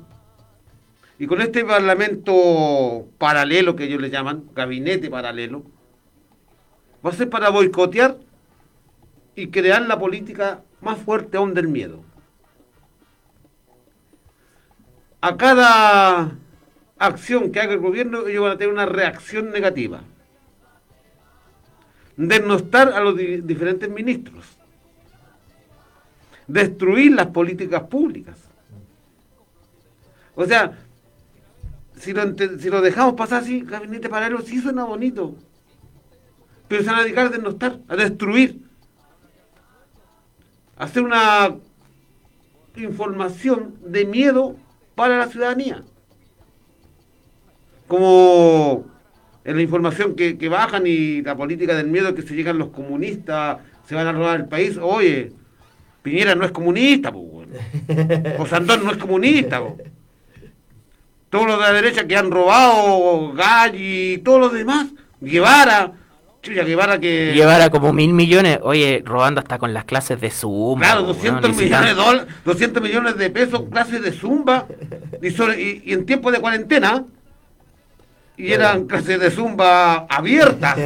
Y con este parlamento paralelo que ellos le llaman, gabinete paralelo, va a ser para boicotear y crear la política más fuerte aún del miedo. A cada acción que haga el gobierno, ellos van a tener una reacción negativa. Desnostar a los di- diferentes ministros. Destruir las políticas públicas. O sea, si lo, ente- si lo dejamos pasar así, gabinete paralelo sí suena bonito pero se van a dedicar a desnostar, a destruir, a hacer una información de miedo para la ciudadanía. Como en la información que, que bajan y la política del miedo que se llegan los comunistas, se van a robar el país. Oye, Piñera no es comunista, po, o Sandón no es comunista. po. Todos los de la derecha que han robado, Galli y todos los demás, Guevara, chuya, Guevara que... Llevar como mil millones, oye, robando hasta con las clases de Zoom. Claro, weón, 200 licitando. millones de dólares, 200 millones de pesos, clases de zumba, y, sobre- y- y en tiempo de cuarentena, y eran clases de zumba abiertas.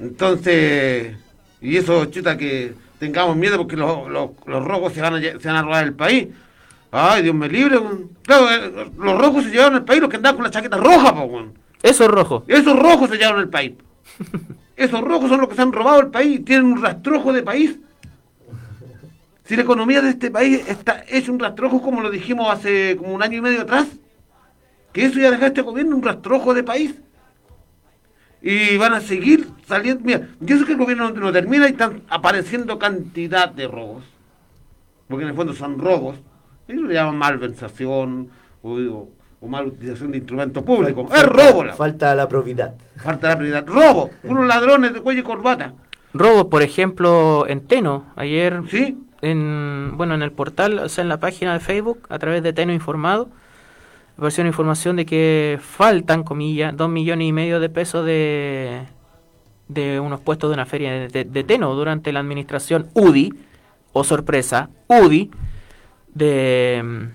Entonces, y eso, chuta, que tengamos miedo porque los, los, los rojos se van, a, se van a robar el país. Ay, Dios me libre. Claro, eh, los rojos se llevaron el país, los que andaban con la chaqueta roja, po, weón. Eso es rojo. Esos rojos se llevaron el país. Esos rojos son los que se han robado el país, tienen un rastrojo de país. Si la economía de este país está hecha un rastrojo, como lo dijimos hace como un año y medio atrás, que eso ya deja este gobierno un rastrojo de país. Y van a seguir saliendo. Mira, yo sé que el gobierno no, termina y están apareciendo cantidad de robos. Porque en el fondo son robos. Ellos le llaman malversación o, o, o mal utilización de instrumentos públicos. Es robo. La, Falta la probidad. falta la prioridad. Robo. Unos ladrones de cuello y corbata. Robos, por ejemplo, en Teno. Ayer, ¿Sí? en, bueno, en el portal, o sea, en la página de Facebook, a través de Teno Informado, apareció una información de que faltan, comillas, dos millones y medio de pesos de, de unos puestos de una feria de, de Teno durante la administración UDI, o sorpresa, UDI, de,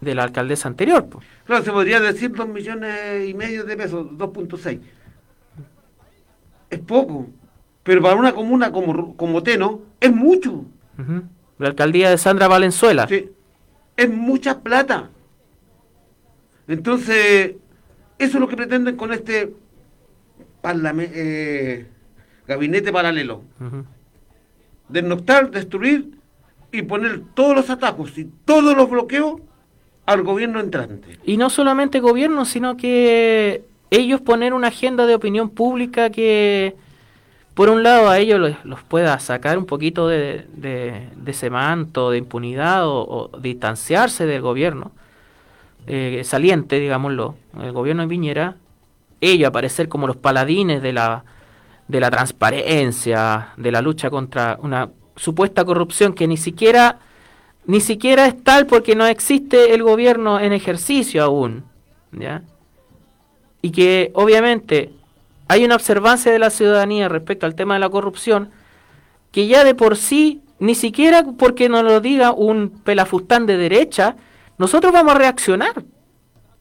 de la alcaldesa anterior. po. Claro, se podría decir 2 millones y medio de pesos, 2.6. Es poco. Pero para una comuna como, como Teno, es mucho. La alcaldía de Sandra Valenzuela. Sí. Es mucha plata. Entonces, eso es lo que pretenden con este eh, gabinete paralelo. Ujú. Desnoctar, destruir y poner todos los atajos y todos los bloqueos al gobierno entrante. Y no solamente gobierno, sino que ellos poner una agenda de opinión pública que, por un lado, a ellos los, los pueda sacar un poquito de, de- de ese manto de impunidad o, distanciarse del gobierno eh, saliente, digámoslo, el gobierno de Piñera, ellos aparecer como los paladines de la, de la transparencia, de la lucha contra una supuesta corrupción que ni siquiera ni siquiera es tal porque no existe el gobierno en ejercicio aún, ¿ya? Y que obviamente hay una observancia de la ciudadanía respecto al tema de la corrupción que ya de por sí, ni siquiera porque nos lo diga un pelafustán de derecha, nosotros vamos a reaccionar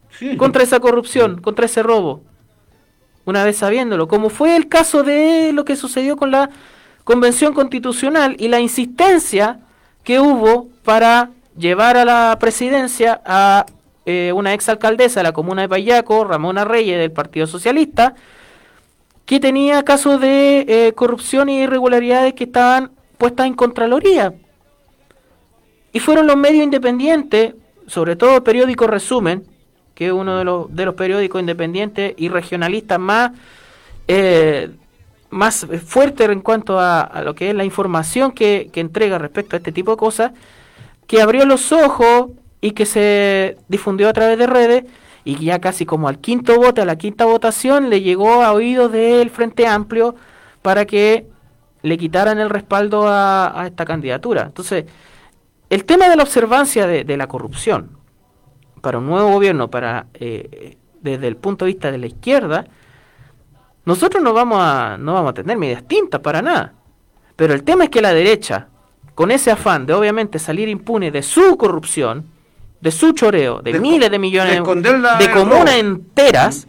Sí. contra esa corrupción, contra ese robo. Una vez sabiéndolo, como fue el caso de lo que sucedió con la Convención Constitucional y la insistencia que hubo para llevar a la presidencia a eh, una exalcaldesa de la comuna de Payaco, Ramona Reyes, del Partido Socialista, que tenía casos de eh, corrupción y irregularidades que estaban puestas en Contraloría. Y fueron los medios independientes, sobre todo el periódico Resumen, que es uno de los, periódicos independientes y regionalistas más, eh, más fuertes en cuanto a, lo que es la información que, que entrega respecto a este tipo de cosas, que abrió los ojos y que se difundió a través de redes y ya casi como al quinto voto, a la quinta votación, le llegó a oídos del Frente Amplio para que le quitaran el respaldo a, esta candidatura. Entonces, el tema de la observancia de, la corrupción para un nuevo gobierno, para eh, desde el punto de vista de la izquierda, nosotros no vamos a no vamos a tener medidas tintas para nada. Pero el tema es que la derecha, con ese afán de obviamente salir impune de su corrupción, de su choreo, de, miles de millones de, comunas enteras,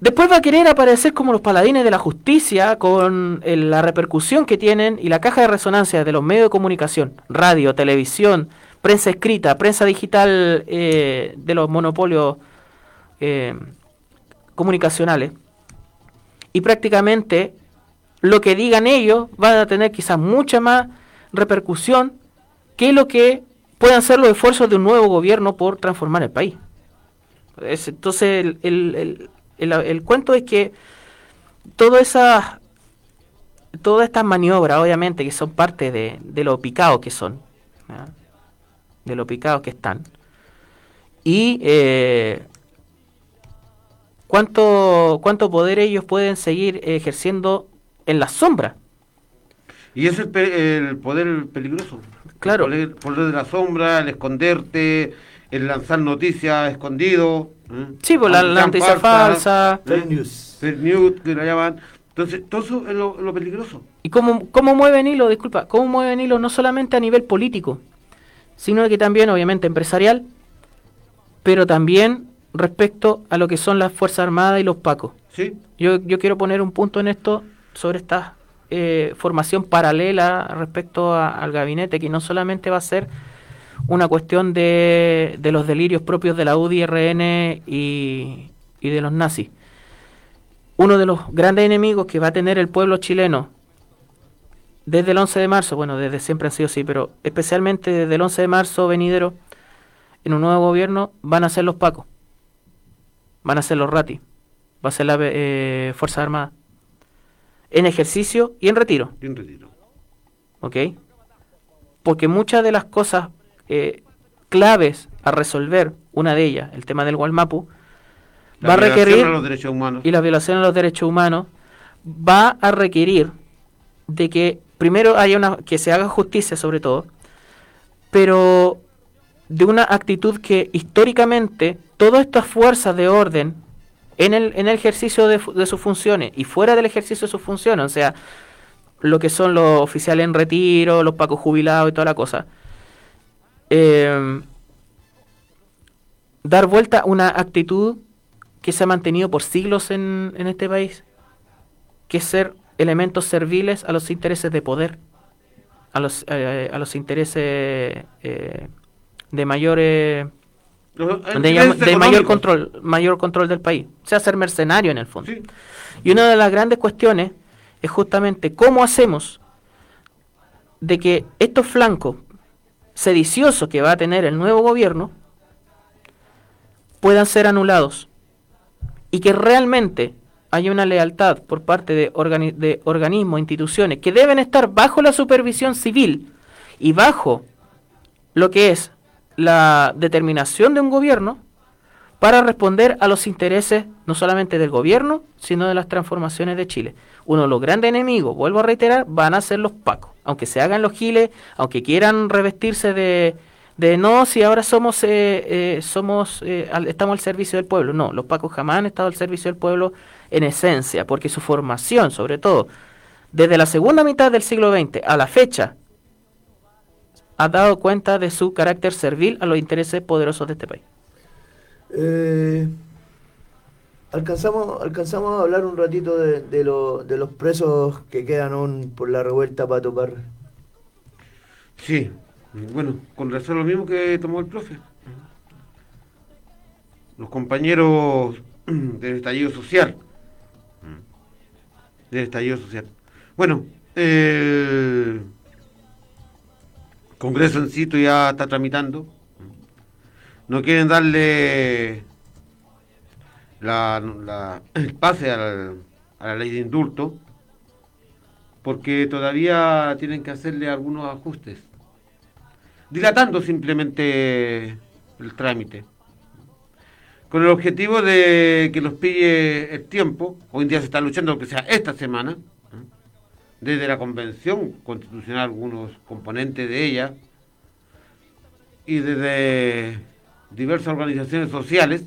después va a querer aparecer como los paladines de la justicia con la repercusión que tienen y la caja de resonancia de los medios de comunicación, radio, televisión, prensa escrita, prensa digital eh, de los monopolios eh, comunicacionales. Y prácticamente lo que digan ellos va a tener quizás mucha más repercusión que lo que puedan ser los esfuerzos de un nuevo gobierno por transformar el país. entonces, el, cuento es que todas esas todas estas maniobras, obviamente, que son parte de, lo picado que son, de lo picado que están, y eh, cuánto, cuánto poder ellos pueden seguir ejerciendo en la sombra. Y es el, poder peligroso. Claro. El poder, de la sombra, el esconderte, el lanzar noticias escondido. ¿eh? Sí, pues la, noticia falsa. Fake news. Fake news, que la llaman. Entonces, todo eso es lo, peligroso. ¿Y cómo, cómo mueven hilo? Disculpa, ¿cómo mueven hilo no solamente a nivel político, sino que también, obviamente, empresarial, pero también respecto a lo que son las Fuerzas Armadas y los PACos? Sí. Yo, yo quiero poner un punto en esto sobre esta eh, formación paralela respecto al gabinete, que no solamente va a ser una cuestión de, de los delirios propios de la UDI-RN y, y de los nazis. Uno de los grandes enemigos que va a tener el pueblo chileno desde el 11 de marzo, bueno, desde siempre han sido así, pero especialmente desde el 11 de marzo venidero, en un nuevo gobierno, van a ser los pacos, van a ser los RATI, va a ser la eh, Fuerza Armada en ejercicio y en retiro. en retiro. ¿Ok? Porque muchas de las cosas eh, claves a resolver, una de ellas, el tema del Gualmapu, va a requerir... los derechos humanos. Y la violación a los derechos humanos va a requerir de que primero haya una... que se haga justicia sobre todo, pero de una actitud que históricamente todas estas fuerzas de orden en el, en el ejercicio de, sus funciones y fuera del ejercicio de sus funciones, o sea, lo que son los oficiales en retiro, los pacos jubilados y toda la cosa, eh, dar vuelta a una actitud que se ha mantenido por siglos en, en este país, que es ser elementos serviles a los intereses de poder, a los, eh, a los intereses eh, de mayores de, mayor control, mayor control del país. O sea, ser mercenario en el fondo. Y una de las grandes cuestiones es justamente cómo hacemos de que estos flancos sediciosos que va a tener el nuevo gobierno puedan ser anulados y que realmente haya una lealtad por parte de, de organismos, instituciones que deben estar bajo la supervisión civil y bajo lo que es la determinación de un gobierno para responder a los intereses no solamente del gobierno, sino de las transformaciones de Chile. Uno de los grandes enemigos, vuelvo a reiterar, van a ser los pacos. Aunque se hagan los giles, aunque quieran revestirse de, de no, si ahora somos, eh, eh, somos eh, estamos al servicio del pueblo. No, los pacos jamás han estado al servicio del pueblo en esencia, porque su formación, sobre todo, desde la segunda mitad del siglo XX a la fecha, ha dado cuenta de su carácter servil a los intereses poderosos de este país. Eh, alcanzamos, alcanzamos a hablar un ratito de, de, los presos que quedan aún por la revuelta para topar. Sí, Bueno, con razón lo mismo que tomó el profe. Los compañeros del estallido social. Del estallido social. Bueno, el Congreso en sitio ya está tramitando. No quieren darle la, el pase a la ley de indulto porque todavía tienen que hacerle algunos ajustes, dilatando simplemente el trámite, con el objetivo de que los pille el tiempo, hoy en día se está luchando que sea esta semana. Desde la Convención Constitucional, algunos componentes de ella, y desde diversas organizaciones sociales,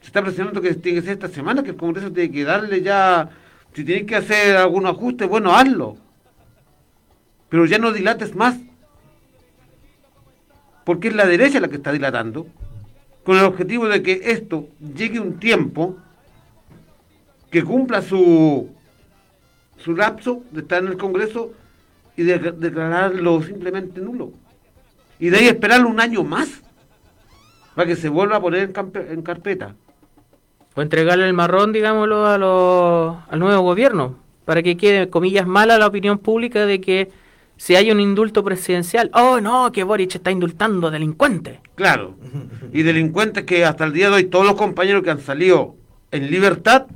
se está presionando que tiene que ser esta semana, que el Congreso tiene que darle ya, si tiene que hacer algún ajuste, bueno, hazlo. Pero ya no dilates más. Porque es la derecha la que está dilatando, con el objetivo de que esto llegue un tiempo que cumpla su, su lapso de estar en el Congreso y de declararlo simplemente nulo. Y de ahí esperarlo un año más para que se vuelva a poner en, campe- en carpeta. O entregarle el marrón, digámoslo, a lo- al nuevo gobierno, para que quede, comillas, mala la opinión pública de que si hay un indulto presidencial, oh no, que Boric está indultando delincuentes. Claro. Y delincuentes que hasta el día de hoy todos los compañeros que han salido en libertad,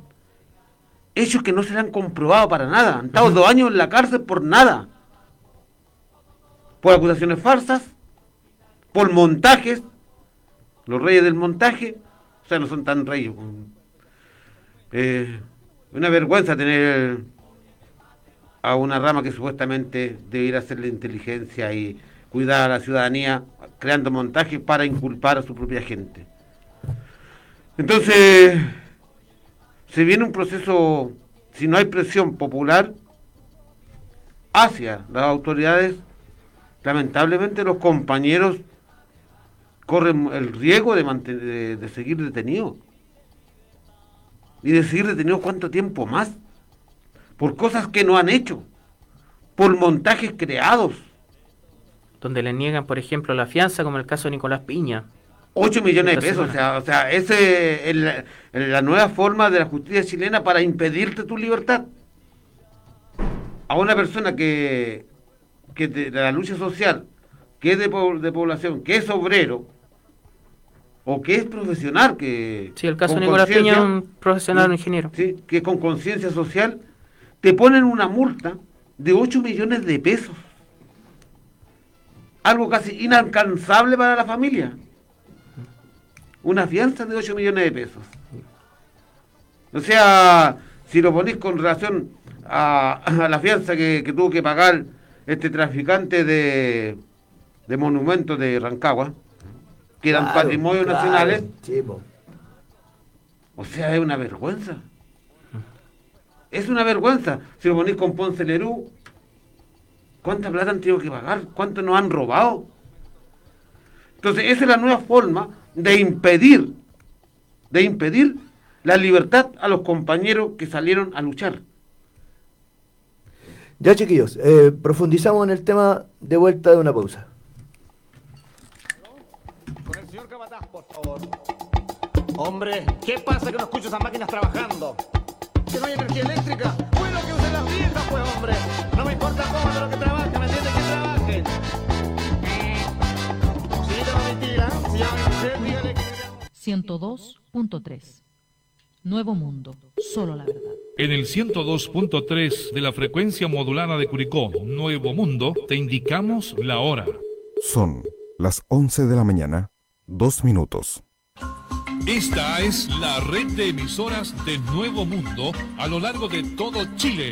hechos que no se le han comprobado para nada. Han estado dos años en la cárcel por nada. Por acusaciones falsas, por montajes, los reyes del montaje, o sea, no son tan reyes. Eh, una vergüenza tener a una rama que supuestamente debiera hacer la inteligencia y cuidar a la ciudadanía creando montajes para inculpar a su propia gente. Entonces, se viene un proceso, si no hay presión popular hacia las autoridades, lamentablemente los compañeros corren el riesgo de, de seguir detenidos. Y de seguir detenidos cuánto tiempo más. Por cosas que no han hecho. Por montajes creados. Donde le niegan, por ejemplo, la fianza, como el caso de Nicolás Piña. 8 millones de pesos. O sea, o sea ese es la, es la nueva forma de la justicia chilena para impedirte tu libertad. A una persona que, que de, la lucha social, que es de, de población, que es obrero, o que es profesional, que... Sí, el caso de Nicolás Piña, conciencia- un profesional, un ingeniero. Sí, que con conciencia social te ponen una multa de 8 millones de pesos. Algo casi inalcanzable para la familia. Una fianza de 8 millones de pesos. O sea, si lo ponís con relación a, a la fianza que, que tuvo que pagar este traficante de, de monumentos de Rancagua, que eran Claro, patrimonios claro, nacionales, o sea, es una vergüenza. Es una vergüenza. Si lo ponís con Ponce Lerú, ¿cuánta plata han tenido que pagar? ¿Cuánto nos han robado? Entonces, esa es la nueva forma de impedir, de impedir la libertad a los compañeros que salieron a luchar. Ya chiquillos, eh, profundizamos en el tema de vuelta de una pausa. Con el señor Capataz, por favor. Hombre, ¿qué pasa que no escucho esas máquinas trabajando? ¿Que no hay energía eléctrica? Bueno, que usen las viejas, pues, hombre. No me importa cómo, pero que trabajen, 102.3. Nuevo Mundo, solo la verdad. En el 102.3 de la frecuencia modulada de Curicó, Nuevo Mundo, te indicamos la hora. Son las 11 de la mañana, dos minutos. Esta es la red de emisoras de Nuevo Mundo a lo largo de todo Chile.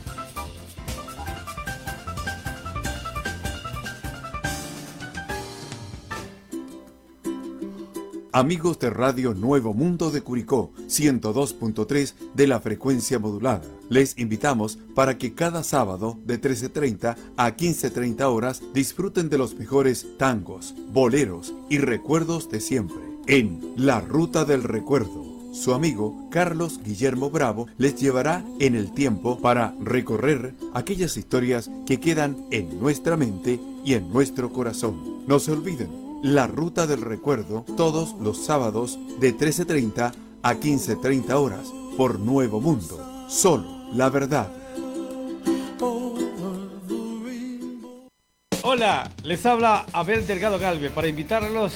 Amigos de Radio Nuevo Mundo de Curicó, 102.3 de la frecuencia modulada. Les invitamos para que cada sábado de 13.30 a 15.30 horas disfruten de los mejores tangos, boleros y recuerdos de siempre. En La Ruta del Recuerdo, su amigo Carlos Guillermo Bravo les llevará en el tiempo para recorrer aquellas historias que quedan en nuestra mente y en nuestro corazón. No se olviden la Ruta del Recuerdo todos los sábados de 13.30 a 15.30 horas por Nuevo Mundo. Solo la verdad. Hola, les habla Abel Delgado Galve para invitarlos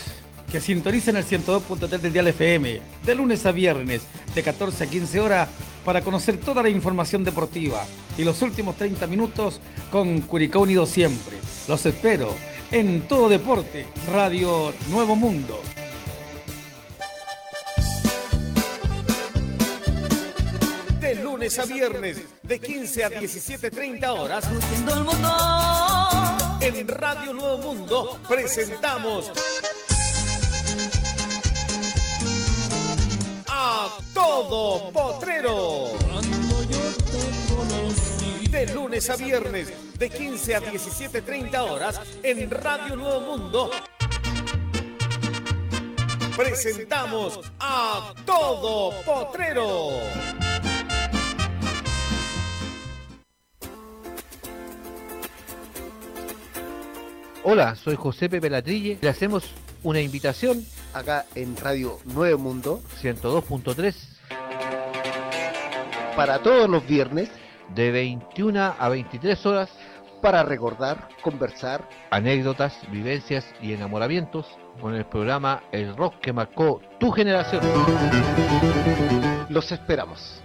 que sintonicen el 102.3 del Dial FM de lunes a viernes de 14 a 15 horas para conocer toda la información deportiva y los últimos 30 minutos con Curicó Unido siempre. Los espero en todo deporte, Radio Nuevo Mundo. De lunes a viernes, de 15 a 17.30 horas, en Radio Nuevo Mundo presentamos a Todo Potrero. De lunes a viernes, de 15 a 17.30 horas, en Radio Nuevo Mundo. Presentamos a Todo Potrero. Hola, soy José Pepe Latrille. Le hacemos una invitación acá en Radio Nuevo Mundo 102.3 para todos los viernes de 21 a 23 horas para recordar, conversar, anécdotas, vivencias y enamoramientos con el programa El Rock que marcó tu generación. Los esperamos.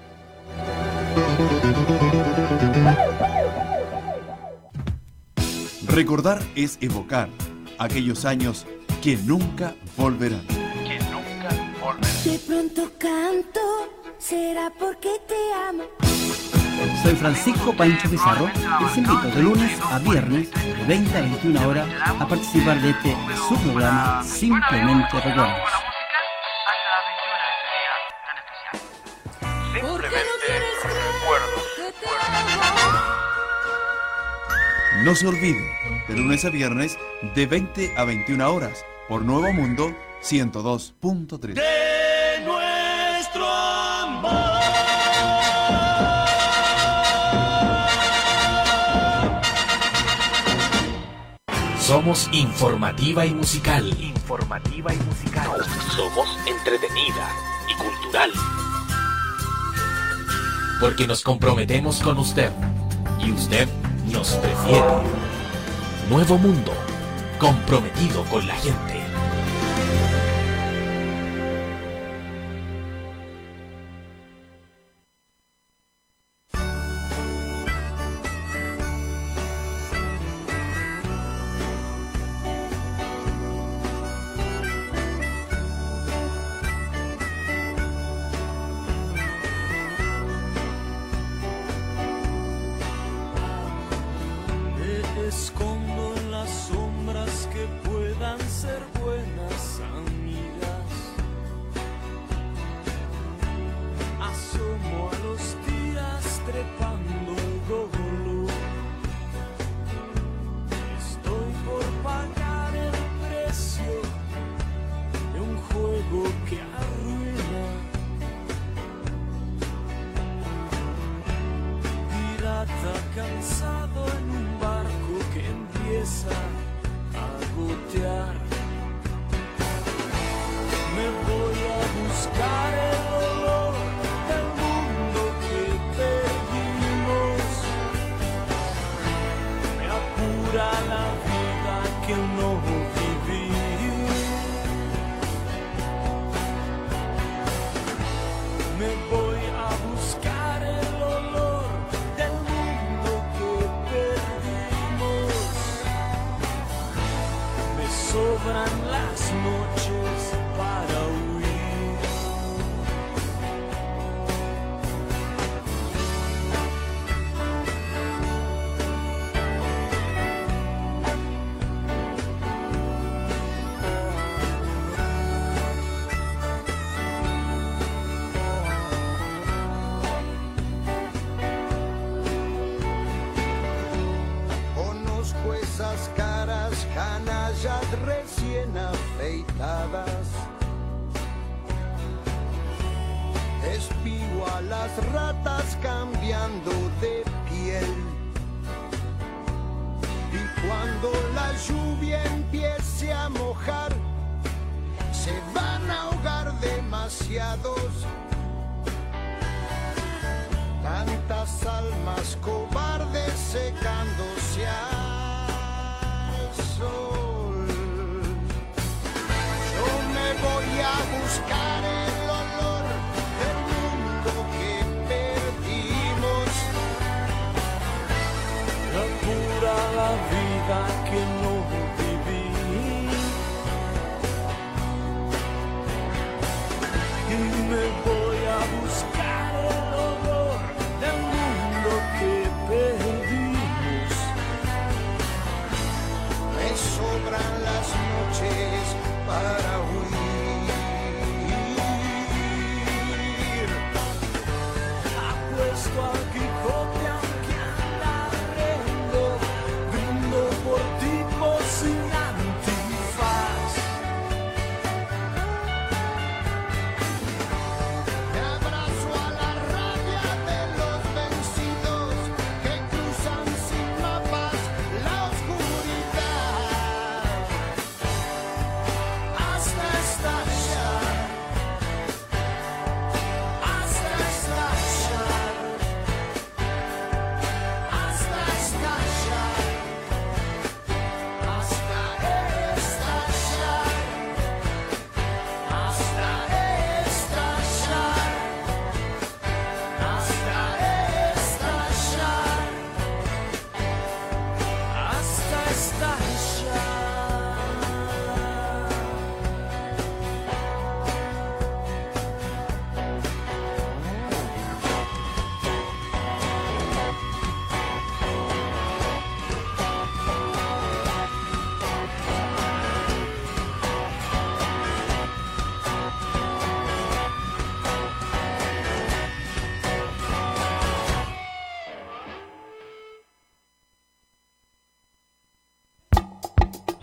Recordar es evocar aquellos años que nunca volverán. Que nunca volverán. De pronto canto, será porque te amo. Soy Francisco Pancho Pizarro y les invito de lunes a viernes de 20 a 21 horas a participar de este su programa Simplemente Recuerdos. No se olviden, de lunes a viernes de 20 a 21 horas por Nuevo Mundo 102.3. Somos informativa y musical. Informativa y musical. Somos entretenida y cultural. Porque nos comprometemos con usted y usted nos prefiere. Nuevo mundo, comprometido con la gente.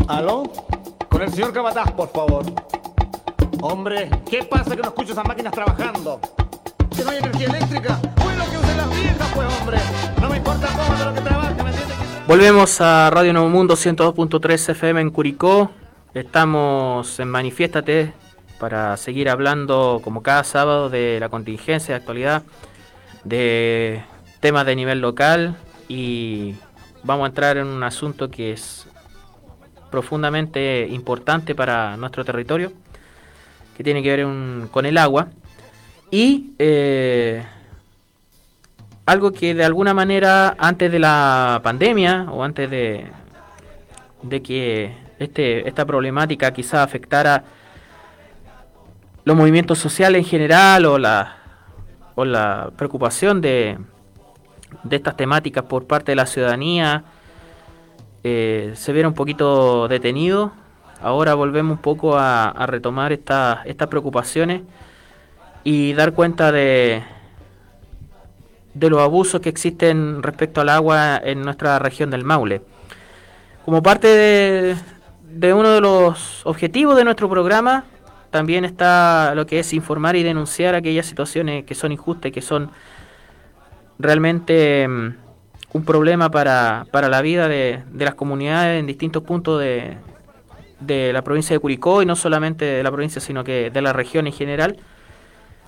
¿Aló? Con el señor Cabataz, por favor. Hombre, ¿qué pasa que no escucho esas máquinas trabajando? ¿Que no hay energía eléctrica? Bueno que usen las viejas, pues, hombre. No me importa cómo de lo que trabaje, ¿me entiendes? Volvemos a Radio Nuevo Mundo 102.3 FM en Curicó. Estamos en Manifiéstate para seguir hablando como cada sábado de la contingencia de actualidad, de temas de nivel local y vamos a entrar en un asunto que es profundamente importante para nuestro territorio, que tiene que ver un- con el agua. Y eh, algo que de alguna manera antes de la pandemia o antes de, de que este, esta problemática quizá afectara los movimientos sociales en general o la, o la preocupación de, de estas temáticas por parte de la ciudadanía eh, se viera un poquito detenido. Ahora volvemos un poco a, retomar estas estas preocupaciones y dar cuenta de, de los abusos que existen respecto al agua en nuestra región del Maule. Como parte de, uno de los objetivos de nuestro programa, también está lo que es informar y denunciar aquellas situaciones que son injustas que son realmente mm, un problema para, para la vida de, de las comunidades en distintos puntos de, de la provincia de Curicó y no solamente de la provincia, sino que de la región en general.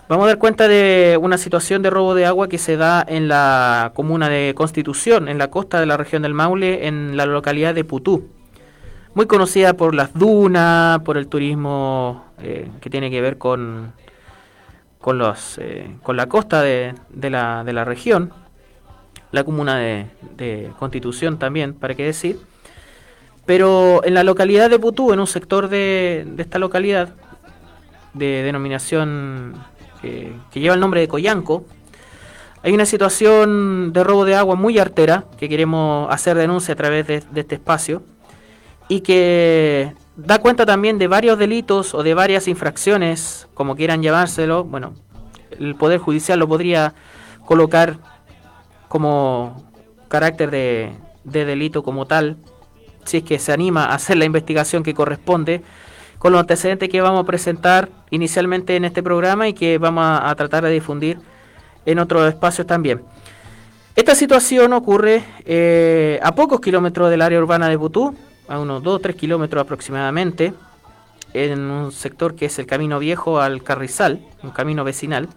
Vamos a dar cuenta de una situación de robo de agua que se da en la comuna de Constitución, en la costa de la región del Maule, en la localidad de Putú. Muy conocida por las dunas, por el turismo eh, que tiene que ver con, con, los, eh, con la costa de, de la, de la región, la comuna de, Constitución también, para qué decir. Pero en la localidad de Putú, en un sector de, de esta localidad, de denominación eh, que lleva el nombre de Coyanco, hay una situación de robo de agua muy artera que queremos hacer denuncia a través de, de este espacio y que da cuenta también de varios delitos o de varias infracciones, como quieran llamárselo. Bueno, el Poder Judicial lo podría colocar como carácter de, de delito como tal, si es que se anima a hacer la investigación que corresponde, con los antecedentes que vamos a presentar inicialmente en este programa y que vamos a, a tratar de difundir en otros espacios también. Esta situación ocurre eh, a pocos kilómetros del área urbana de Butú, a unos 2 o 3 kilómetros aproximadamente, en un sector que es el Camino Viejo al Carrizal, un camino vecinal,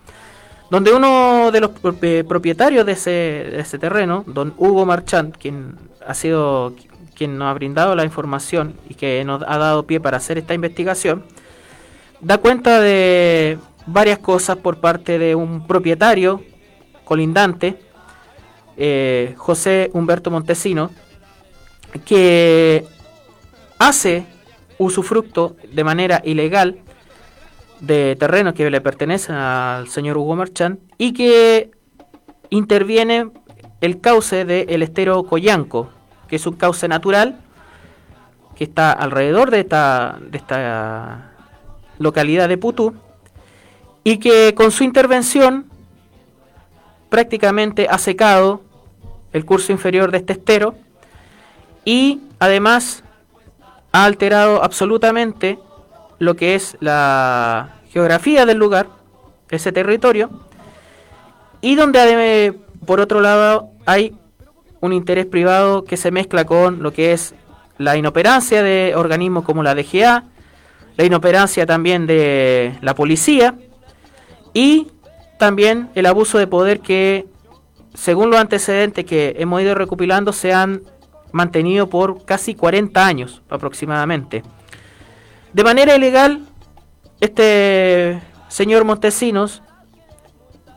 donde uno de los eh, propietarios de ese, de ese terreno, don Hugo Marchand, quien ha sido quien nos ha brindado la información y que nos ha dado pie para hacer esta investigación, da cuenta de varias cosas por parte de un propietario colindante, eh, José Humberto Montesino, que hace usufructo de manera ilegal de terrenos que le pertenecen al señor Hugo Marchand y que interviene el cauce del estero Coyanco, que es un cauce natural que está alrededor de esta, de esta localidad de Putú y que con su intervención prácticamente ha secado el curso inferior de este estero y además ha alterado absolutamente lo que es la geografía del lugar, ese territorio, y donde por otro lado hay un interés privado que se mezcla con lo que es la inoperancia de organismos como la DGA, la inoperancia también de la policía y también el abuso de poder que, según los antecedentes que hemos ido recopilando, se han mantenido por casi 40 años aproximadamente. De manera ilegal, este señor Montesinos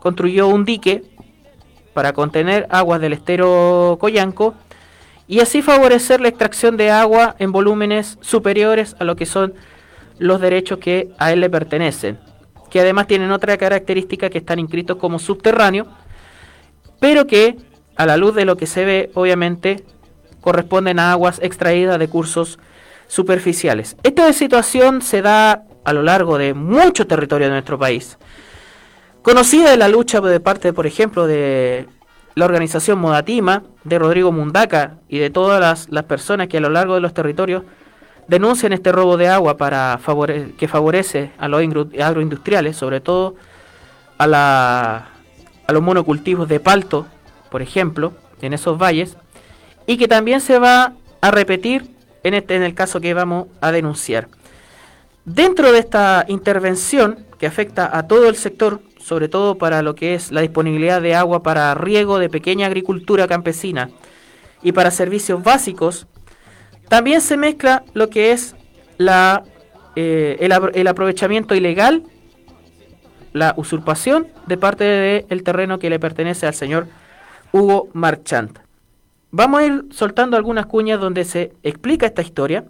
construyó un dique para contener aguas del estero Coyanco y así favorecer la extracción de agua en volúmenes superiores a lo que son los derechos que a él le pertenecen, que además tienen otra característica que están inscritos como subterráneos, pero que a la luz de lo que se ve, obviamente, corresponden a aguas extraídas de cursos superficiales. Esta situación se da a lo largo de mucho territorio de nuestro país. Conocida de la lucha de parte, por ejemplo, de la organización Modatima, de Rodrigo Mundaca y de todas las, personas que a lo largo de los territorios denuncian este robo de agua para favore que favorece a los agroindustriales, sobre todo a, la, a los monocultivos de palto, por ejemplo, en esos valles, y que también se va a repetir en, este, en el caso que vamos a denunciar. Dentro de esta intervención que afecta a todo el sector, sobre todo para lo que es la disponibilidad de agua para riego de pequeña agricultura campesina y para servicios básicos, también se mezcla lo que es la, eh, el, aprovechamiento ilegal, la usurpación de parte del terreno que le pertenece al señor Hugo Marchand. Vamos a ir soltando algunas cuñas donde se explica esta historia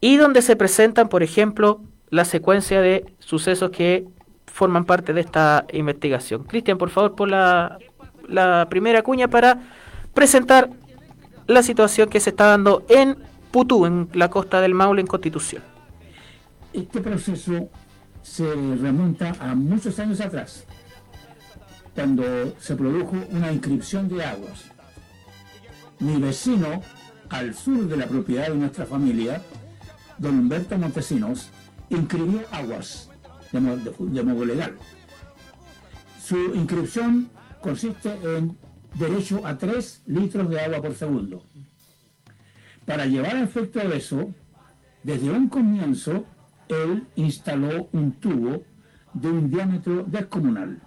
y donde se presentan, por ejemplo, la secuencia de sucesos que forman parte de esta investigación. Cristian, por favor, por la, la primera cuña para presentar la situación que se está dando en Putú, en la costa del Maule, en Constitución. Este proceso se remonta a muchos años atrás, cuando se produjo una inscripción de aguas. Mi vecino, al sur de la propiedad de nuestra familia, don Humberto Montesinos, inscribió aguas de, modo legal. Su inscripción consiste en derecho a 3 litros de agua por segundo. Para llevar a efecto eso, desde un comienzo, él instaló un tubo de un diámetro descomunal.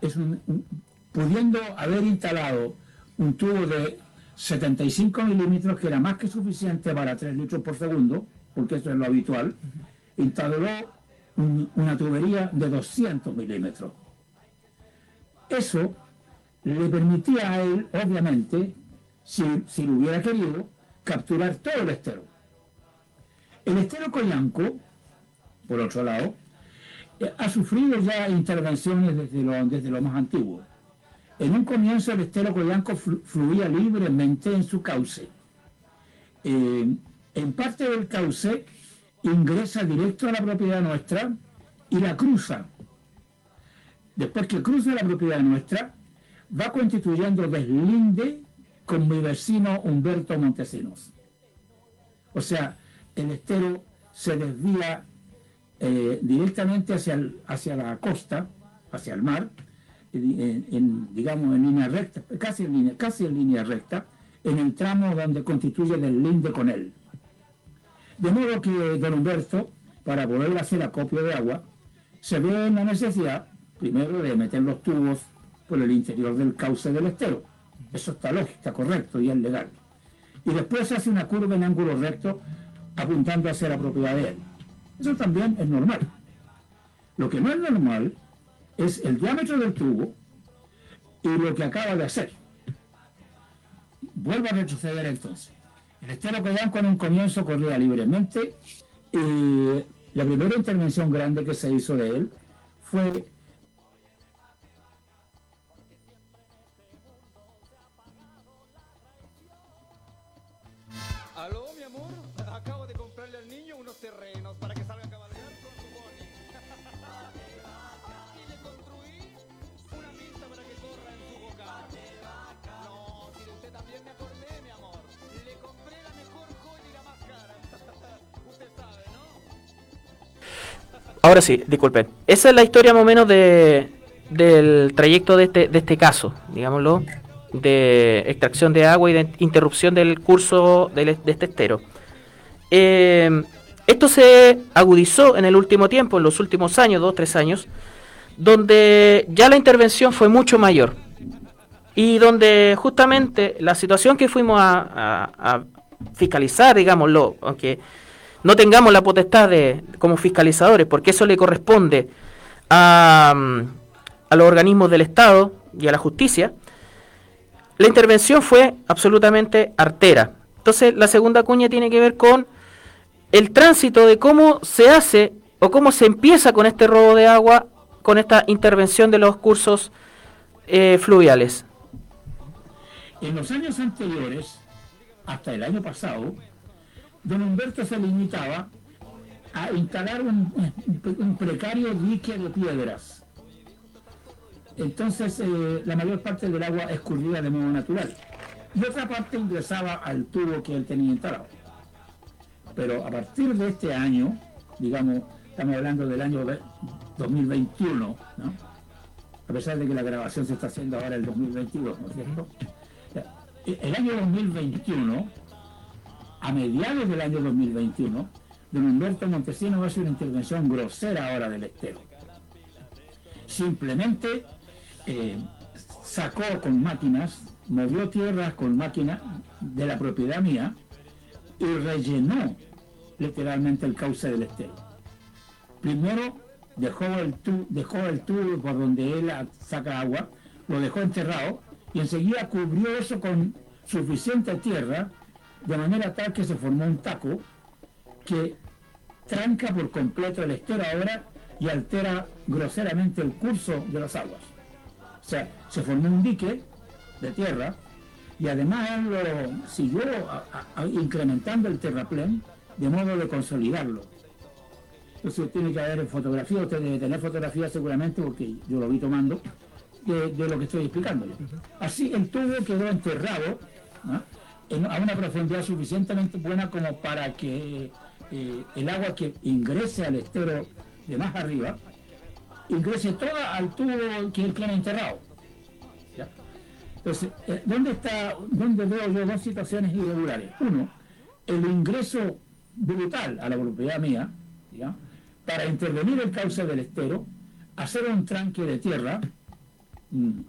Es un, un, pudiendo haber instalado un tubo de 75 milímetros, que era más que suficiente para 3 litros por segundo, porque eso es lo habitual, instaló un, una tubería de 200 milímetros. Eso le permitía a él, obviamente, si, si lo hubiera querido, capturar todo el estero. El estero Coyanco, por otro lado, eh, ha sufrido ya intervenciones desde lo, desde lo más antiguo. En un comienzo el estero Coyanco flu- fluía libremente en su cauce. Eh, en parte del cauce ingresa directo a la propiedad nuestra y la cruza. Después que cruza la propiedad nuestra, va constituyendo deslinde con mi vecino Humberto Montesinos. O sea, el estero se desvía eh, directamente hacia, el- hacia la costa, hacia el mar, digamos en línea recta, casi en línea, casi en línea recta, en el tramo donde constituye deslinde con él. De modo que don Humberto, para poder hacer acopio de agua, se ve en la necesidad, primero, de meter los tubos por el interior del cauce del estero. Eso está lógico, está correcto y es legal. Y después hace una curva en ángulo recto apuntando hacia la propiedad de él. Eso también es normal. Lo que no es normal es el diámetro del tubo y lo que acaba de hacer. Vuelvo a retroceder entonces. El estero Coyanco en un comienzo corría libremente y la primera intervención grande que se hizo de él fue Ahora sí, disculpen. Esa es la historia más o menos de, del trayecto de este, de este caso, digámoslo, de extracción de agua y de interrupción del curso de este estero. Eh, esto se agudizó en el último tiempo, en los últimos años, dos, tres años, donde ya la intervención fue mucho mayor. Y donde justamente la situación que fuimos a, a- a fiscalizar, digámoslo, aunque no tengamos la potestad de como fiscalizadores, porque eso le corresponde a, mm, a los organismos del Estado y a la justicia, la intervención fue absolutamente artera. Entonces, la segunda cuña tiene que ver con el tránsito de cómo se hace o cómo se empieza con este robo de agua, con esta intervención de los cursos eh, fluviales. En los años anteriores, hasta el año pasado, don Humberto se limitaba a instalar un, un precario dique de piedras. Entonces, eh, la mayor parte del agua escurría de modo natural. Y otra parte ingresaba al tubo que él tenía instalado. Pero a partir de este año, digamos, estamos hablando del año de- 2021, ¿no? a pesar de que la grabación se está haciendo ahora el 2022, ¿no es cierto? El año 2021, a mediados del año 2021, don Humberto Montesinos hace una intervención grosera ahora del estero. Simplemente eh, sacó con máquinas, movió tierras con máquinas de la propiedad mía y rellenó literalmente el cauce del estero. Primero dejó el, tu- dejó el tubo por donde él saca agua, lo dejó enterrado y enseguida cubrió eso con suficiente tierra, de manera tal que se formó un taco que tranca por completo el estero ahora y altera groseramente el curso de las aguas. O sea, se formó un dique de tierra y además él lo siguió a- a- a- incrementando el terraplén de modo de consolidarlo. Entonces tiene que haber fotografía, usted debe tener fotografía seguramente porque yo lo vi tomando, de, de lo que estoy explicándole. Así el tubo quedó enterrado ¿no? A una profundidad suficientemente buena como para que eh, el agua que ingrese al estero de más arriba ingrese toda al tubo que él tiene enterrado. Entonces, eh, ¿dónde está, dónde veo yo dos situaciones irregulares? Uno, el ingreso brutal a la propiedad mía, para intervenir el cauce del estero, hacer un tranque de tierra mm,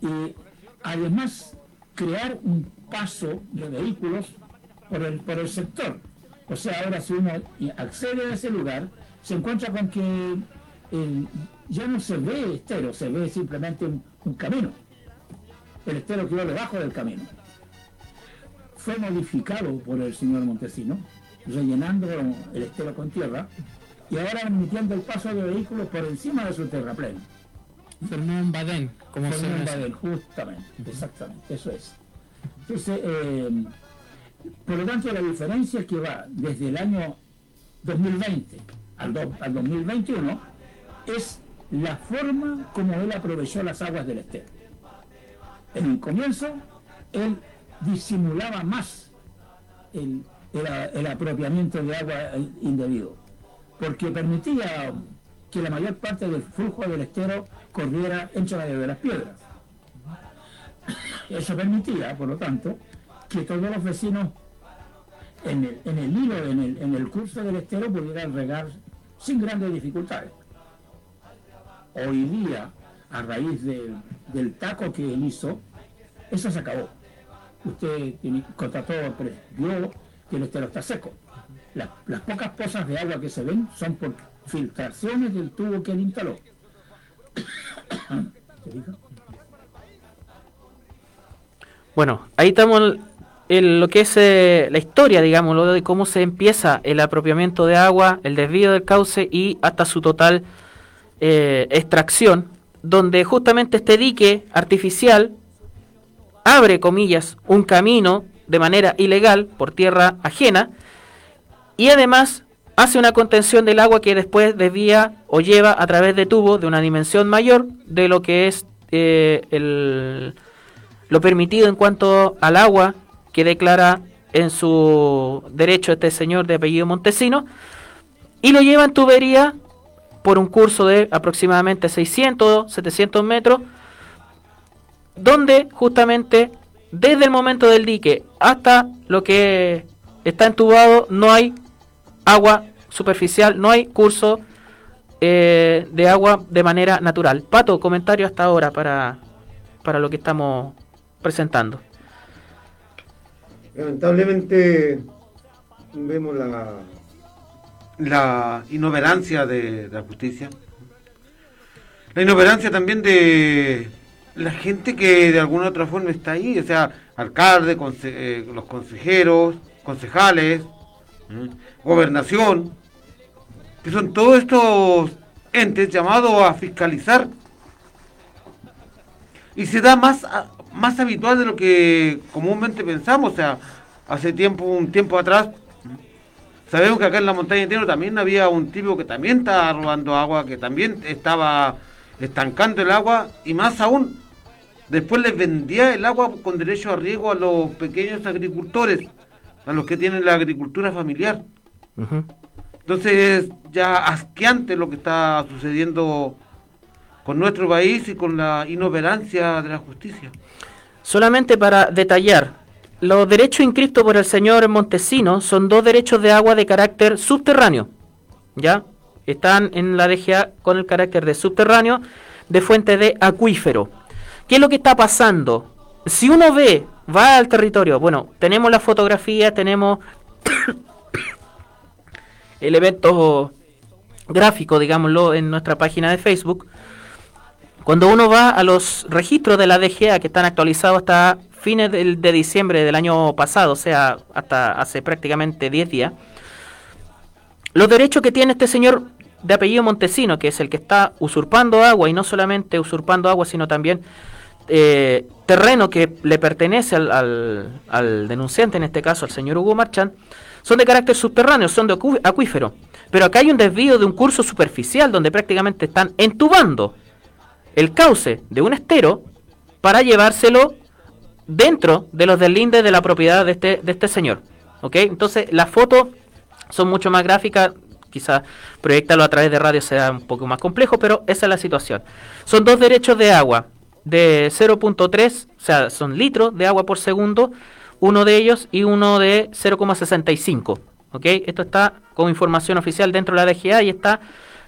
y además crear un paso de vehículos por el, por el sector. O sea, ahora si uno accede a ese lugar, se encuentra con que eh, ya no se ve estero, se ve simplemente un, un camino. El estero quedó debajo del camino. fue modificado por el señor Montesino, rellenando el estero con tierra y ahora permitiendo el paso de vehículos por encima de su terraplén. Un badén, como dice. badén, justamente, exactamente, eso es. Entonces, eh, por lo tanto, la diferencia que va desde el año 2020 al, do- al 2021 es la forma como él aprovechó las aguas del estero. En el comienzo, él disimulaba más el, apropiamiento de agua eh, indebido, porque permitía que la mayor parte del flujo del estero corriera entre medio de las piedras. Eso permitía, por lo tanto, que todos los vecinos en el, en el hilo, en el, en el curso del estero pudieran regar sin grandes dificultades. Hoy día, a raíz de- del taco que él hizo, eso se acabó. Usted contrató, vio que el estero está seco. La- las pocas pozas de agua que se ven son por filtraciones del tubo que él instaló. Bueno, ahí estamos en lo que es eh, la historia, digamos, lo de cómo se empieza el apropiamiento de agua, el desvío del cauce y hasta su total eh, extracción, donde justamente este dique artificial abre, comillas, un camino de manera ilegal por tierra ajena y además hace una contención del agua que después desvía o lleva a través de tubos de una dimensión mayor de lo que es eh, el, lo permitido en cuanto al agua que declara en su derecho este señor de apellido Montesino y lo lleva en tubería por un curso de aproximadamente 600, 700 metros donde justamente desde el momento del dique hasta lo que está entubado no hay agua superficial, no hay curso eh, de agua de manera natural. Pato, comentario hasta ahora para, para lo que estamos presentando. Lamentablemente vemos la, la inoperancia de, la justicia. La inoperancia también de la gente que de alguna u otra forma está ahí, o sea, alcalde, eh, los consejeros, concejales, gobernación, que son todos estos entes llamados a fiscalizar. Y se da más, a- más habitual de lo que comúnmente pensamos, o sea, hace tiempo, un tiempo atrás, sabemos que acá en la montaña de Teno también había un tipo que también estaba robando agua, que también estaba estancando el agua, y más aún, después les vendía el agua con derecho a riego a los pequeños agricultores, a los que tienen la agricultura familiar. Entonces, ya asqueante lo que está sucediendo con nuestro país y con la inoperancia de la justicia. Solamente para detallar, los derechos inscritos por el señor Montesino son dos derechos de agua de carácter subterráneo. ¿Ya? Están en la DGA con el carácter de subterráneo de fuente de acuífero. ¿Qué es lo que está pasando? Si uno ve, va al territorio, bueno, tenemos la fotografía, tenemos el evento gráfico, digámoslo, en nuestra página de Facebook. Cuando uno va a los registros de la DGA que están actualizados hasta fines del- de diciembre del año pasado, o sea, hasta hace prácticamente 10 días, los derechos que tiene este señor de apellido Montesino, que es el que está usurpando agua, y no solamente usurpando agua, sino también eh, terreno que le pertenece al, al- al denunciante, en este caso al señor Hugo Marchand, son de carácter subterráneo, son de acu- acuífero. Pero acá hay un desvío de un curso superficial donde prácticamente están entubando el cauce de un estero para llevárselo dentro de los deslindes de la propiedad de este, de este señor. ¿Ok? Entonces las fotos son mucho más gráficas, quizás proyectarlo a través de radio sea un poco más complejo, pero esa es la situación. Son dos derechos de agua de 0.3, o sea, son litros de agua por segundo, uno de ellos y uno de 0,65. ¿Ok? Esto está como información oficial dentro de la DGA y está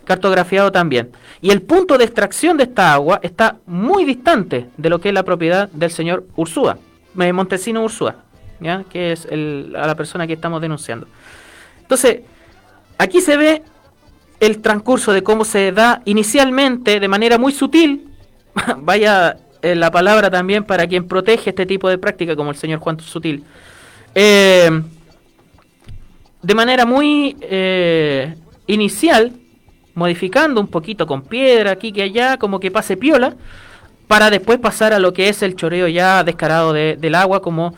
cartografiado también. Y el punto de extracción de esta agua está muy distante de lo que es la propiedad del señor Ursúa, eh, Montesino Ursúa, que es a la persona que estamos denunciando. Entonces, aquí se ve el transcurso de cómo se da inicialmente de manera muy sutil, vaya eh, la palabra también para quien protege este tipo de práctica, como el señor Juan Sutil, eh, de manera muy inicial, modificando un poquito con piedra aquí que allá, como que pase piola, para después pasar a lo que es el choreo ya descarado de- del agua, como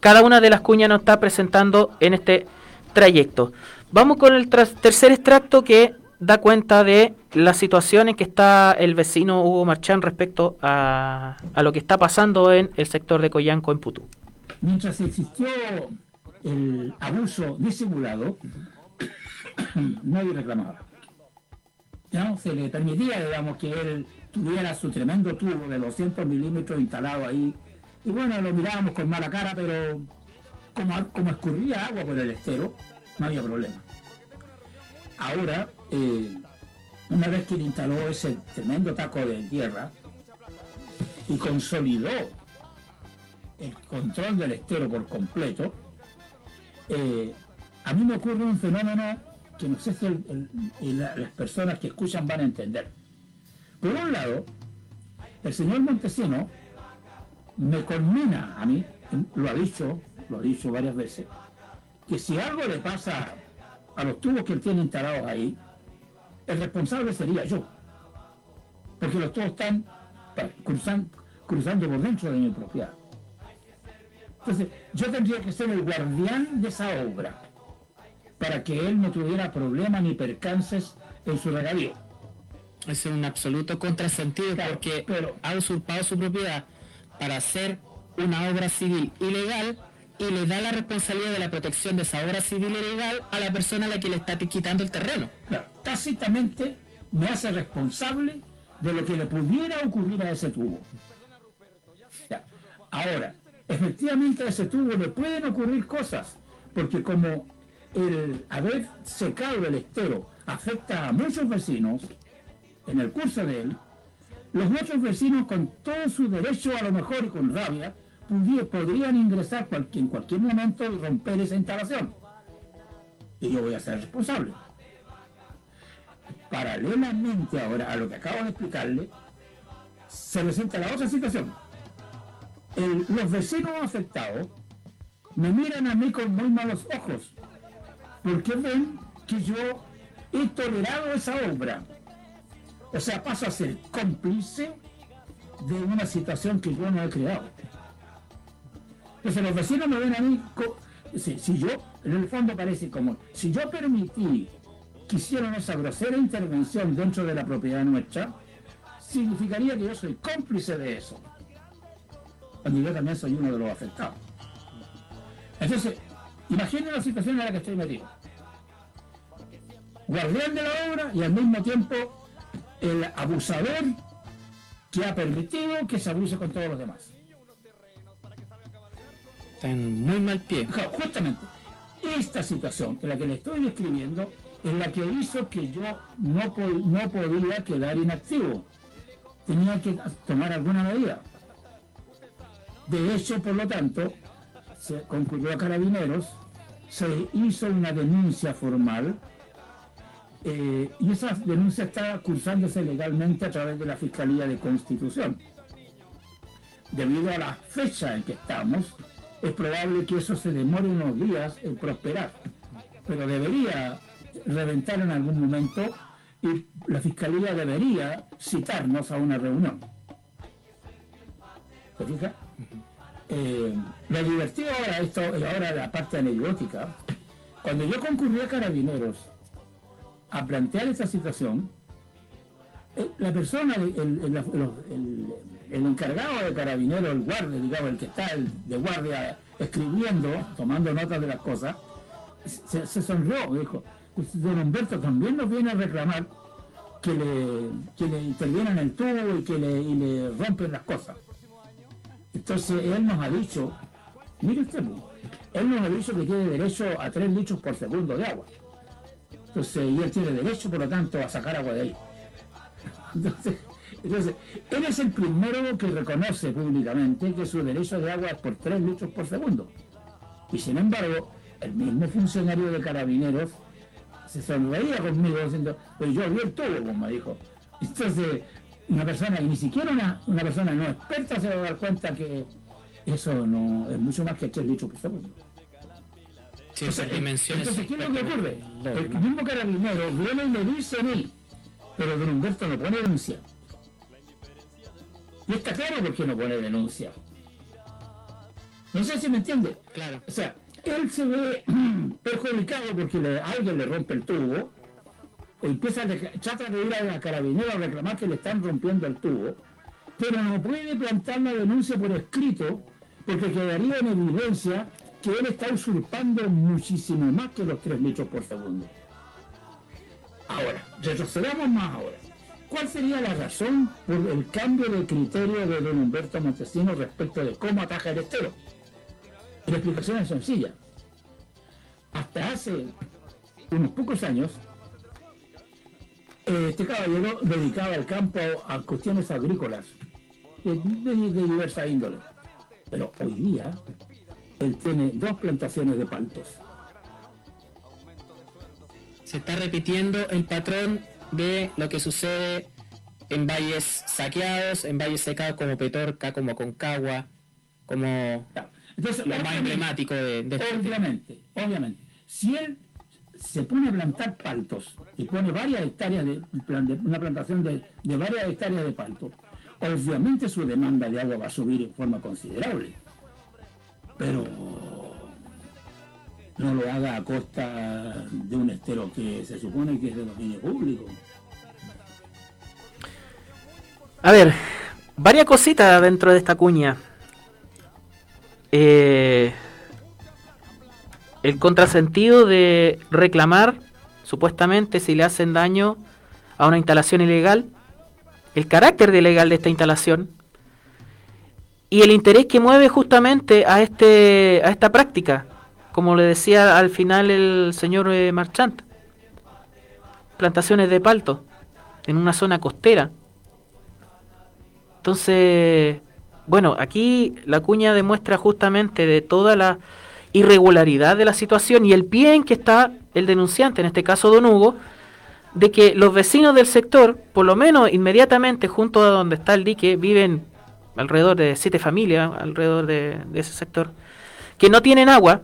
cada una de las cuñas nos está presentando en este trayecto. Vamos con el tercer extracto que da cuenta de la situación en que está el vecino Hugo Marchán respecto a, a lo que está pasando en el sector de Coyanco en Putú. Mientras existió el abuso disimulado, nadie reclamaba. ¿No? Se le permitía, digamos, que él tuviera su tremendo tubo de 200 milímetros instalado ahí. Y bueno, lo mirábamos con mala cara, pero como, como escurría agua por el estero, no había problema. Ahora, eh, una vez que él instaló ese tremendo taco de tierra y consolidó el control del estero por completo, eh, a mí me ocurre un fenómeno que no sé si las personas que escuchan van a entender. Por un lado, el señor Montesino me conmina a mí, lo ha dicho, lo ha dicho varias veces, que si algo le pasa a los tubos que él tiene instalados ahí, el responsable sería yo. Porque los tubos están cruzan- cruzando por dentro de mi propiedad. Entonces, yo tendría que ser el guardián de esa obra para que él no tuviera problemas ni percances en su regadío. Es un absoluto contrasentido porque ha usurpado su propiedad para hacer una obra civil ilegal y le da la responsabilidad de la protección de esa obra civil ilegal a la persona a la que le está quitando el terreno. Claro, tácitamente me hace responsable de lo que le pudiera ocurrir a ese tubo. Ya. Ahora, efectivamente a ese tubo le pueden ocurrir cosas, porque como el haber secado el estero afecta a muchos vecinos, en el curso de él, los otros vecinos con todo su derecho a lo mejor y con rabia, podrían ingresar en cualquier momento y romper esa instalación. Y yo voy a ser responsable. Paralelamente ahora a lo que acabo de explicarle, se presenta la otra situación. Los vecinos afectados me miran a mí con muy malos ojos, porque ven que yo he tolerado esa obra. O sea, paso a ser cómplice de una situación que yo no he creado. Entonces los vecinos me ven a mí, si yo, en el fondo parece como, si yo permití que hicieran esa grosera intervención dentro de la propiedad nuestra, significaría que yo soy cómplice de eso. Cuando yo también soy uno de los afectados. Entonces, imaginen la situación en la que estoy metido. Guardián de la obra y al mismo tiempo el abusador que ha permitido que se abuse con todos los demás. Está en muy mal pie. Justamente, esta situación en la que le estoy describiendo es la que hizo que yo no, no podía quedar inactivo. Tenía que tomar alguna medida. De hecho, por lo tanto, se concluyó a carabineros, se hizo una denuncia formal eh, y esa denuncia está cursándose legalmente a través de la Fiscalía de Constitución. Debido a la fecha en que estamos, es probable que eso se demore unos días en prosperar, pero debería reventar en algún momento y la Fiscalía debería citarnos a una reunión. ¿Se fija? Eh, lo divertido ahora, esto, ahora la parte anecdótica, cuando yo concurrí a Carabineros a plantear esta situación, eh, la persona, el, encargado de Carabineros, el guardia, digamos, el que está de guardia escribiendo, tomando notas de las cosas, se, se sonrió, dijo, don Humberto también nos viene a reclamar que le, intervienen el tubo y que y le rompen las cosas. Entonces él nos ha dicho, mire usted, él nos ha dicho que tiene derecho a 3 litros por segundo de agua. Entonces, y él tiene derecho, por lo tanto, a sacar agua de ahí. Entonces, entonces, él es el primero que reconoce públicamente que su derecho de agua es por 3 litros por segundo. Y sin embargo, el mismo funcionario de carabineros se sonreía conmigo diciendo, pues yo vi el tubo, como me dijo. Entonces, una persona, y ni siquiera una, una persona no experta se va a dar cuenta que eso no es mucho más que 3 litros por segundo. Ciertas dimensiones entonces, ¿qué es lo que ocurre? El mismo carabinero viene y me dice a mí, pero don Humberto no pone denuncia. Y está claro por qué no pone denuncia. No sé si me entiende. Claro. O sea, él se ve perjudicado porque le- alguien le rompe el tubo, empieza a trata de ir a la carabinera a reclamar que le están rompiendo el tubo, pero no puede plantar la denuncia por escrito porque quedaría en evidencia que él está usurpando muchísimo más que los 3 litros por segundo. Ahora, retrocedamos más ahora. ¿Cuál sería la razón por el cambio de criterio de don Humberto Montesino respecto de cómo ataja el estero? La explicación es sencilla. Hasta hace unos pocos años, este caballero dedicaba el campo a cuestiones agrícolas de, de- de diversa índole. Pero hoy día, él tiene dos plantaciones de paltos. Se está repitiendo el patrón de lo que sucede en valles saqueados, en valles secados como Petorca, como Concagua, como Entonces, lo más emblemático de, de este Obviamente, obviamente. Si él se pone a plantar paltos y pone varias hectáreas de, una plantación de, varias hectáreas de paltos, obviamente su demanda de agua va a subir en forma considerable. Pero no lo haga a costa de un estero que se supone que es de dominio público. A ver, varias cositas dentro de esta cuña. Eh, el contrasentido de reclamar, supuestamente, si le hacen daño a una instalación ilegal, el carácter ilegal de esta instalación y el interés que mueve justamente a este a esta práctica, como le decía al final el señor eh, Marchant. Plantaciones de palto en una zona costera. Entonces, bueno, aquí la cuña demuestra justamente de toda la irregularidad de la situación y el pie en que está el denunciante, en este caso Don Hugo, de que los vecinos del sector, por lo menos inmediatamente junto a donde está el dique, viven alrededor de siete familias, alrededor de, ese sector, que no tienen agua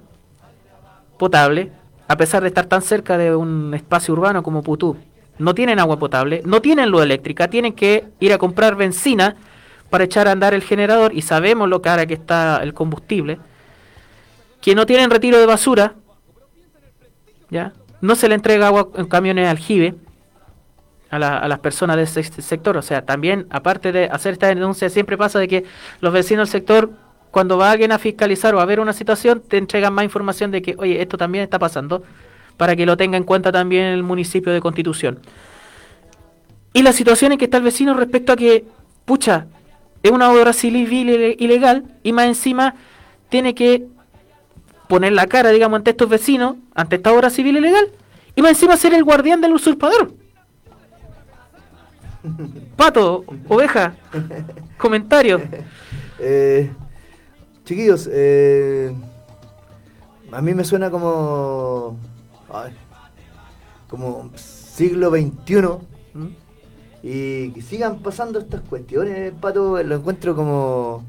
potable, a pesar de estar tan cerca de un espacio urbano como Putú. No tienen agua potable, no tienen luz eléctrica, tienen que ir a comprar benzina para echar a andar el generador y sabemos lo cara que está el combustible. Que no tienen retiro de basura, ¿ya? No se le entrega agua en camiones aljibe a, la- a las personas de ese sector. O sea, también, aparte de hacer esta denuncia, siempre pasa de que los vecinos del sector, cuando va alguien a fiscalizar o a ver una situación, te entregan más información de que, oye, esto también está pasando, para que lo tenga en cuenta también el municipio de Constitución. Y la situación en que está el vecino respecto a que, pucha, es una obra civil ile- ilegal y más encima tiene que poner la cara, digamos, ante estos vecinos, ante esta obra civil ilegal, y más encima ser el guardián del usurpador. Pato, oveja, comentario. Eh, chiquillos, eh, a mí me suena como. ay, como siglo XXI. Y que sigan pasando estas cuestiones, Pato, lo encuentro como.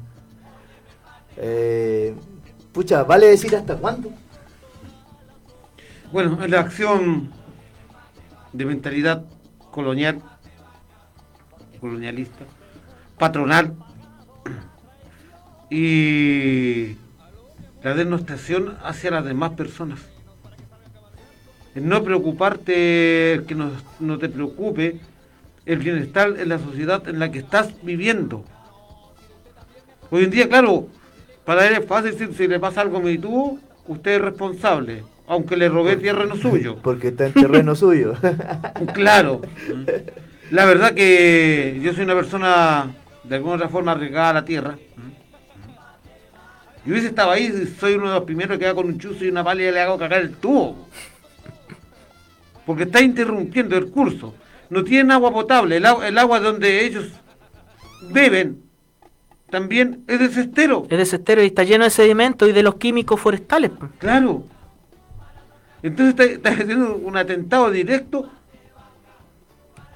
eh, pucha, ¿vale decir hasta cuándo? Bueno, la acción de mentalidad colonial, colonialista, patronal y la denostación hacia las demás personas. El no preocuparte, que no, no te preocupe el bienestar en la sociedad en la que estás viviendo. Hoy en día, claro, para él es fácil decir, si le pasa algo a mi tubo, usted es responsable, aunque le robé tierra no suyo. Porque está en terreno suyo. Claro. La verdad que yo soy una persona de alguna otra forma arriesgada a la tierra. Y hubiese estado ahí, soy uno de los primeros que va con un chuzo y una pala y le hago cagar el tubo. Porque está interrumpiendo el curso. No tienen agua potable. El, agua- el agua donde ellos beben también es de cestero. Es de cestero y está lleno de sedimentos y de los químicos forestales. Claro. Entonces está, está haciendo un atentado directo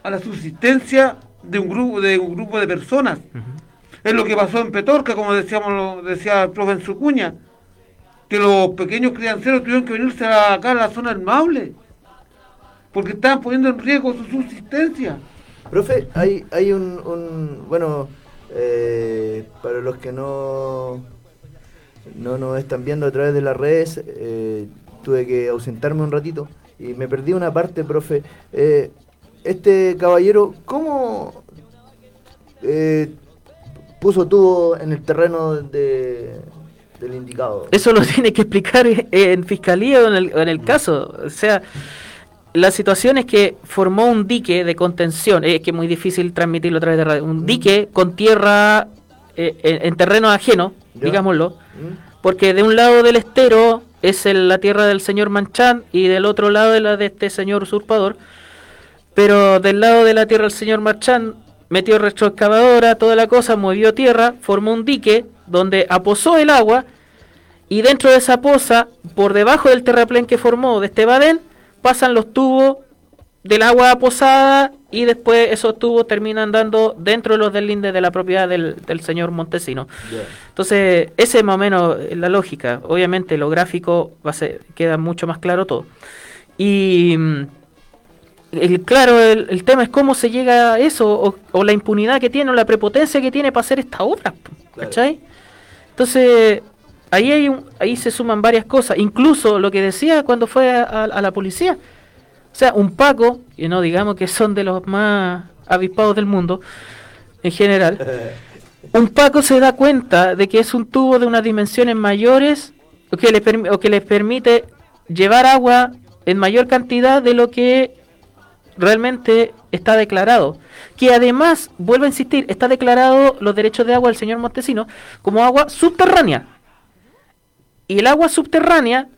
a la subsistencia de un grupo de un grupo de personas. Es lo que pasó en Petorca, como decíamos, decía el profe en su cuña. que los pequeños crianceros tuvieron que venirse a- acá a la zona del Maule, porque estaban poniendo en riesgo su subsistencia. Profe, hay, hay un, un- bueno, eh, para los que no, no nos están viendo a través de las redes, eh, tuve que ausentarme un ratito y me perdí una parte, profe. Eh, este caballero, ¿cómo eh, puso tubo en el terreno de, del indicado? Eso lo tiene que explicar en fiscalía o en el, en el caso. O sea, la situación es que formó un dique de contención, es que es muy difícil transmitirlo a través de radio, un dique con tierra eh, en, en terreno ajeno, Ya. digámoslo, porque de un lado del estero es el- la tierra del señor Manchán y del otro lado es la de este señor usurpador, pero del lado de la tierra del señor Manchán metió retroexcavadora, toda la cosa, movió tierra, formó un dique donde aposó el agua y dentro de esa poza, por debajo del terraplén que formó de este badén, pasan los tubos del agua posada y después esos tubos terminan dando dentro de los deslindes de la propiedad del, del señor Montesino. Entonces, ese es más o menos la lógica. Obviamente, lo gráfico va a ser, queda mucho más claro todo. Y mm, el, claro, el, el tema es cómo se llega a eso, o, o la impunidad que tiene, o la prepotencia que tiene para hacer esta obra. ¿Cachai? Entonces, ahí, hay un- ahí se suman varias cosas. Incluso lo que decía cuando fue a, a- a la policía. O sea, un Paco, y no digamos que son de los más avispados del mundo, en general. un Paco se da cuenta de que es un tubo de unas dimensiones mayores o que, le permi- o que les permite llevar agua en mayor cantidad de lo que realmente está declarado. Que además, vuelvo a insistir, está declarado los derechos de agua del señor Montesino como agua subterránea. Y el agua subterránea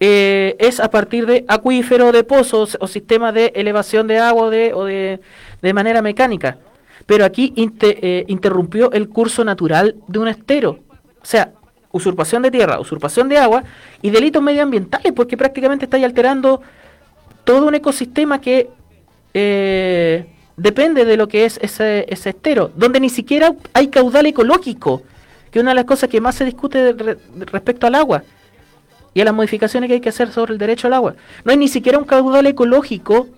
eh, es a partir de acuífero, de pozos o sistemas de elevación de agua de, o de, de manera mecánica. Pero aquí eh, interrumpió el curso natural de un estero. O sea, usurpación de tierra, usurpación de agua y delitos medioambientales, porque prácticamente está ahí alterando todo un ecosistema que eh, depende de lo que es ese, ese estero, donde ni siquiera hay caudal ecológico, que es una de las cosas que más se discute respecto al agua y a las modificaciones que hay que hacer sobre el derecho al agua. No hay ni siquiera un caudal ecológico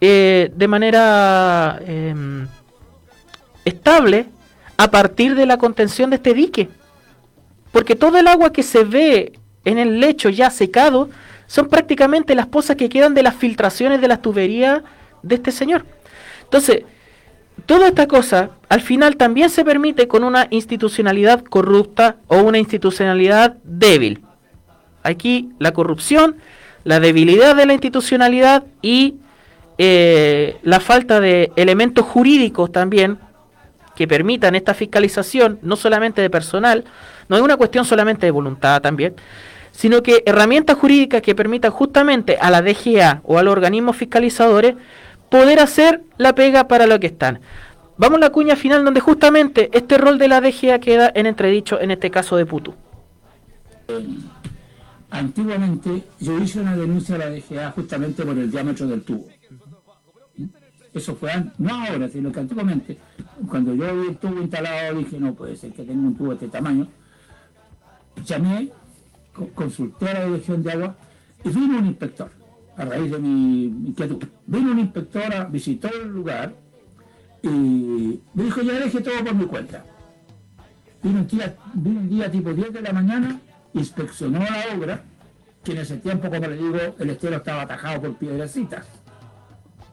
eh, de manera em, estable a partir de la contención de este dique. Porque todo el agua que se ve en el lecho ya secado son prácticamente las pozas que quedan de las filtraciones de las tuberías de este señor. Entonces, toda esta cosa al final también se permite con una institucionalidad corrupta o una institucionalidad débil. Aquí la corrupción, la debilidad de la institucionalidad y eh, la falta de elementos jurídicos también que permitan esta fiscalización, no solamente de personal, no es una cuestión solamente de voluntad también, sino que herramientas jurídicas que permitan justamente a la DGA o a los organismos fiscalizadores poder hacer la pega para lo que están. Vamos a la cuña final donde justamente este rol de la DGA queda en entredicho en este caso de Putu. Antiguamente yo hice una denuncia a la DGA justamente por el diámetro del tubo. Eso fue an- no ahora, sino que antiguamente, cuando yo vi el tubo instalado, dije, no puede ser que tenga un tubo de este tamaño. Llamé, co- consulté a la dirección de agua y vino un inspector, a raíz de mi inquietud. Vino un inspector, a- visitó el lugar y me dijo, ya deje todo por mi cuenta. Vino un día, vino un día tipo 10 de la mañana, inspeccionó la obra, que en ese tiempo, como le digo, el estero estaba atajado por piedrecitas,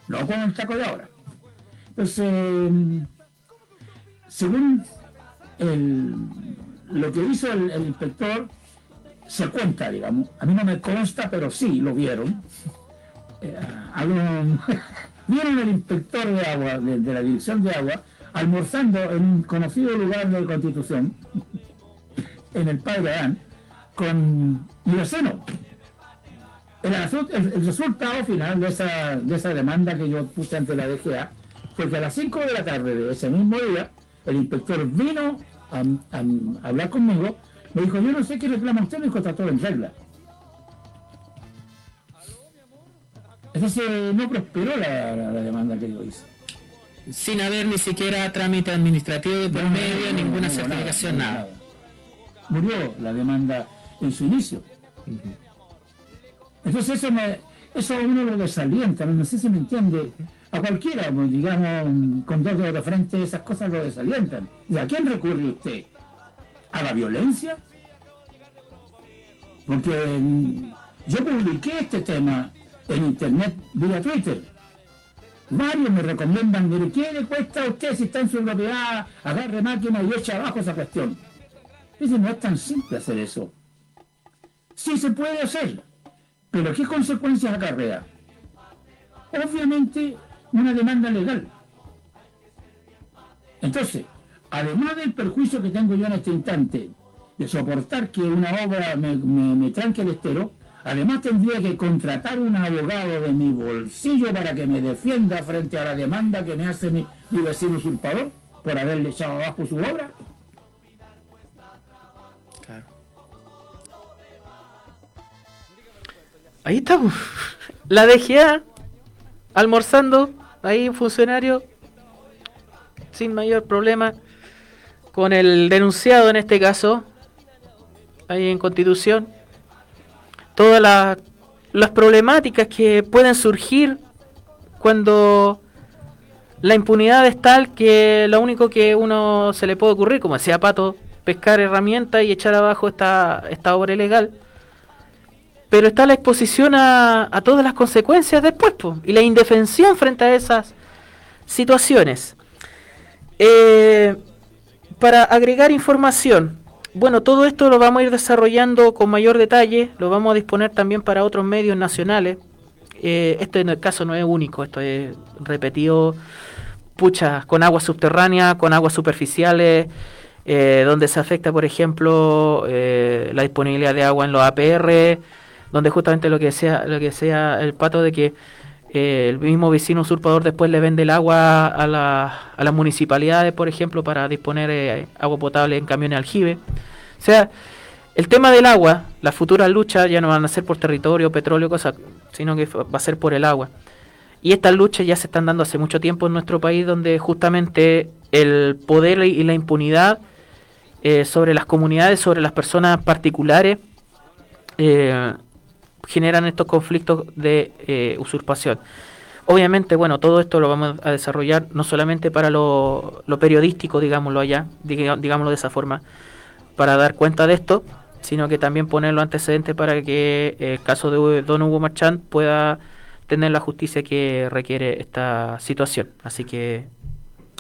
no con el taco de ahora. Entonces, según el- lo que hizo el inspector, se cuenta, digamos, a mí no me consta, pero sí lo vieron. Eh, vieron el inspector de agua, de, la dirección de agua, almorzando en un conocido lugar de Constitución, en el Padre Adán, con mi vecino. El, el- resultado final de esa, de esa demanda que yo puse ante la DGA fue que a las 5 de la tarde de ese mismo día, el inspector vino a hablar conmigo, me dijo, yo no sé qué reclama usted, me dijo, está todo en regla. Entonces no prosperó la, la- la demanda que yo hice. Sin haber ni siquiera trámite administrativo de por No, medio, no, ninguna no, certificación, nada, nada. Murió la demanda. en su inicio. Entonces eso, me, eso a uno lo desalienta, no sé si me entiende. A cualquiera, pues, digamos, con dos dedos de frente, esas cosas lo desalientan. ¿Y a quién recurre usted? ¿A la violencia? Porque mm, yo publiqué este tema en internet vía Twitter. Varios me recomiendan, mire, ¿qué le cuesta a usted si está en su propiedad? Agarre máquina y echa abajo esa cuestión. Dice, no es tan simple hacer eso. Sí se puede hacer, pero ¿qué consecuencias acarrea? Obviamente, una demanda legal. Entonces, además del perjuicio que tengo yo en este instante, de soportar que una obra me, tranque el estero, además tendría que contratar un abogado de mi bolsillo para que me defienda frente a la demanda que me hace mi, mi vecino usurpador por haberle echado abajo su obra. Ahí estamos. La DGA almorzando, ahí un funcionario sin mayor problema con el denunciado en este caso, ahí en Constitución. Todas la- las problemáticas que pueden surgir cuando la impunidad es tal que lo único que uno se le puede ocurrir, como decía Pato, pescar herramientas y echar abajo esta, esta obra ilegal. Pero está la exposición a, a todas las consecuencias después, po, y la indefensión frente a esas situaciones. Eh, para agregar información, bueno, todo esto lo vamos a ir desarrollando con mayor detalle, lo vamos a disponer también para otros medios nacionales. Eh, este en el caso no es único, esto es repetido, pucha, con aguas subterráneas, con aguas superficiales, eh, donde se afecta, por ejemplo, eh, la disponibilidad de agua en los APR, donde justamente lo que sea, lo que sea el pato de que el mismo vecino usurpador después le vende el agua a, la- a las municipalidades, por ejemplo, para disponer eh, agua potable en camiones aljibe. O sea, el tema del agua, las futuras luchas ya no van a ser por territorio, petróleo, cosas, sino que va a ser por el agua. Y estas luchas ya se están dando hace mucho tiempo en nuestro país, donde justamente el poder y la impunidad eh, sobre las comunidades, sobre las personas particulares, eh, generan estos conflictos de eh, usurpación. Obviamente, bueno, todo esto lo vamos a desarrollar no solamente para lo, periodístico, digámoslo allá, digámoslo de esa forma, para dar cuenta de esto, sino que también ponerlo antecedente para que eh, el caso de Don Hugo Marchand pueda tener la justicia que requiere esta situación. Así que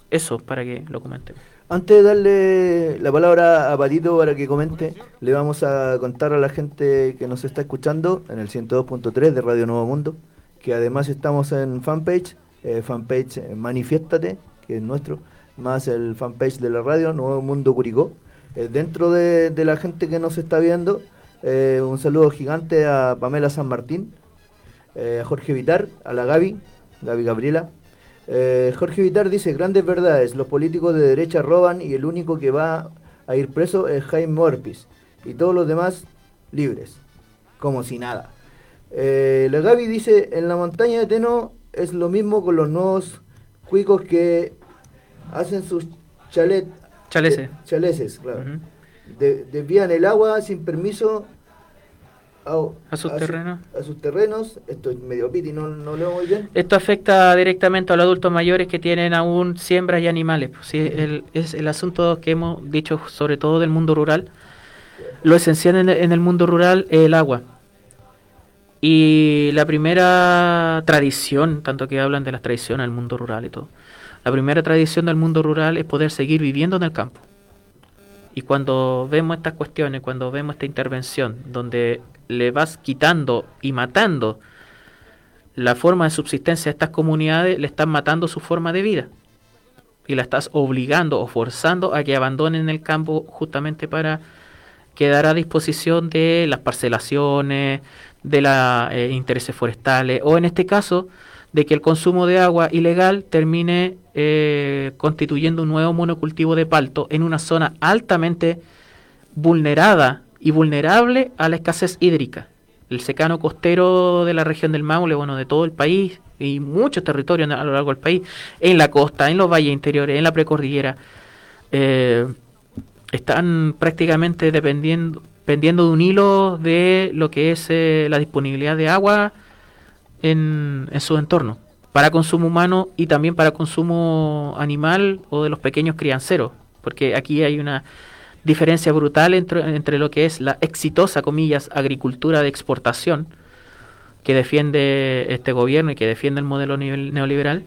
eso para que lo comenten. Antes de darle la palabra a Patito para que comente, le vamos a contar a la gente que nos está escuchando en el 102.3 de Radio Nuevo Mundo, que además estamos en fanpage, eh, fanpage eh, Manifiéstate, que es nuestro, más el fanpage de la radio Nuevo Mundo Curicó. Eh, dentro de, la gente que nos está viendo, un saludo gigante a Pamela San Martín, a Jorge Vitar, a la Gaby, Gaby Gabriela. Eh, Jorge Vitar dice, grandes verdades, los políticos de derecha roban y el único que va a ir preso es Jaime Morpis y todos los demás libres, como si nada. Eh, la Gaby dice, en la montaña de Teno es lo mismo con los nuevos cuicos que hacen sus chalet, Chaleces. eh, chaleces, claro. De- desvían el agua sin permiso a, A sus su- terrenos. a sus terrenos. Esto es medio piti, no, no leo muy bien. Esto afecta directamente a los adultos mayores que tienen aún siembras y animales. pues, sí, el- es el asunto que hemos dicho, sobre todo del mundo rural. Lo esencial en, en el mundo rural es el agua. Y la primera tradición, tanto que hablan de las tradiciones del mundo rural y todo, la primera tradición del mundo rural es poder seguir viviendo en el campo. Y cuando vemos estas cuestiones, cuando vemos esta intervención, donde le vas quitando y matando la forma de subsistencia de estas comunidades, le estás matando su forma de vida. Y la estás obligando o forzando a que abandonen el campo justamente para quedar a disposición de las parcelaciones, de los intereses forestales, o en este caso, de que el consumo de agua ilegal termine eh, constituyendo un nuevo monocultivo de palto en una zona altamente vulnerada y vulnerable a la escasez hídrica. El secano costero de la región del Maule, bueno, de todo el país y muchos territorios a lo largo del país, en la costa, en los valles interiores, en la precordillera, eh, están prácticamente dependiendo pendiendo de un hilo de lo que es eh, la disponibilidad de agua en, en su entorno, para consumo humano y también para consumo animal o de los pequeños crianceros, porque aquí hay una diferencia brutal entre, entre lo que es la exitosa, comillas, agricultura de exportación que defiende este gobierno y que defiende el modelo neoliberal,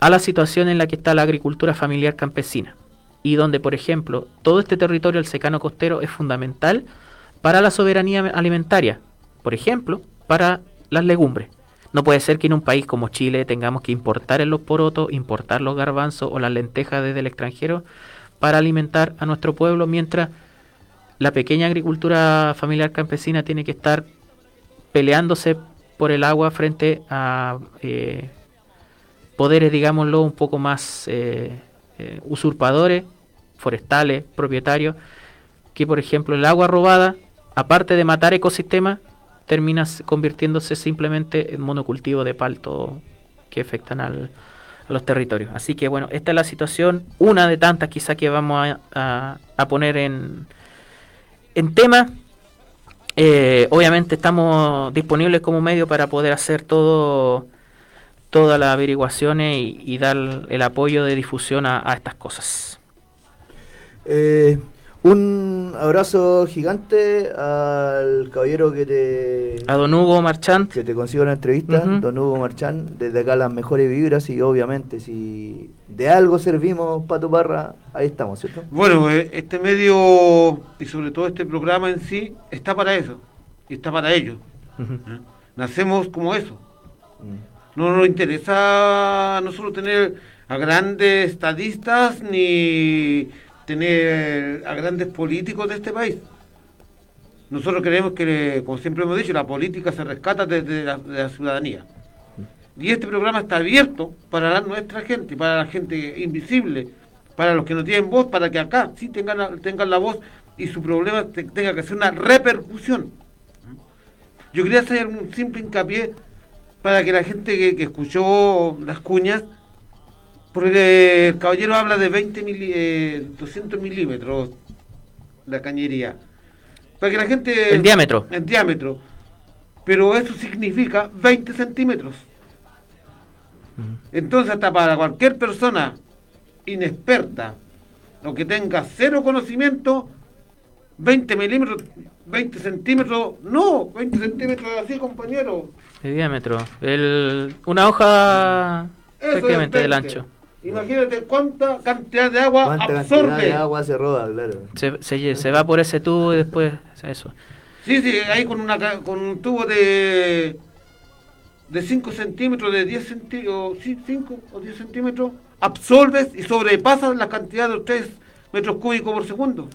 a la situación en la que está la agricultura familiar campesina y donde, por ejemplo, todo este territorio del secano costero es fundamental para la soberanía alimentaria, por ejemplo, para las legumbres. No puede ser que en un país como Chile tengamos que importar los porotos, importar los garbanzos o las lentejas desde el extranjero para alimentar a nuestro pueblo, mientras la pequeña agricultura familiar campesina tiene que estar peleándose por el agua frente a eh, poderes, digámoslo, un poco más eh, eh, usurpadores, forestales, propietarios, que por ejemplo el agua robada, aparte de matar ecosistemas, termina convirtiéndose simplemente en monocultivo de palto que afectan al- a los territorios. Así que bueno, esta es la situación, una de tantas quizá que vamos a, a- poner en, en tema. Eh, obviamente estamos disponibles como medio para poder hacer todo todas las averiguaciones y, dar el apoyo de difusión a, a estas cosas. Eh, un abrazo gigante al caballero que te... A don Hugo Marchand. Que te consigo una entrevista, don Hugo Marchand. Desde acá las mejores vibras y obviamente si de algo servimos, Pato Parra, ahí estamos, ¿cierto? Bueno, eh, este medio y sobre todo este programa en sí está para eso y está para ellos. ¿eh? Nacemos como eso. No nos interesa no solo tener a grandes estadistas ni tener a grandes políticos de este país. Nosotros creemos que, como siempre hemos dicho, la política se rescata desde la, ciudadanía. Y este programa está abierto para nuestra gente, para la gente invisible, para los que no tienen voz, para que acá sí tengan, la- tengan la voz y su problema te- tenga que hacer una repercusión. Yo quería hacer un simple hincapié para que la gente que escuchó las cuñas, porque el caballero habla de 20 mili- eh, 200 milímetros la cañería. Para que la gente... El diámetro. El diámetro. Pero eso significa 20 centímetros. Entonces, hasta para cualquier persona inexperta o que tenga cero conocimiento, 20 milímetros, 20 centímetros, no, 20 centímetros así, compañero. El diámetro. El, una hoja prácticamente del 20. ancho. Imagínate cuánta cantidad de agua ¿Cuánta cantidad absorbe. de agua se roba, claro? Se, se, se va por ese tubo y después eso. Sí, sí, ahí con, una, con un tubo de de 5 centímetros, de 10 centímetros, sí, 5 o 10 centímetros, absorbes y sobrepasas la cantidad de 3 metros cúbicos por segundo.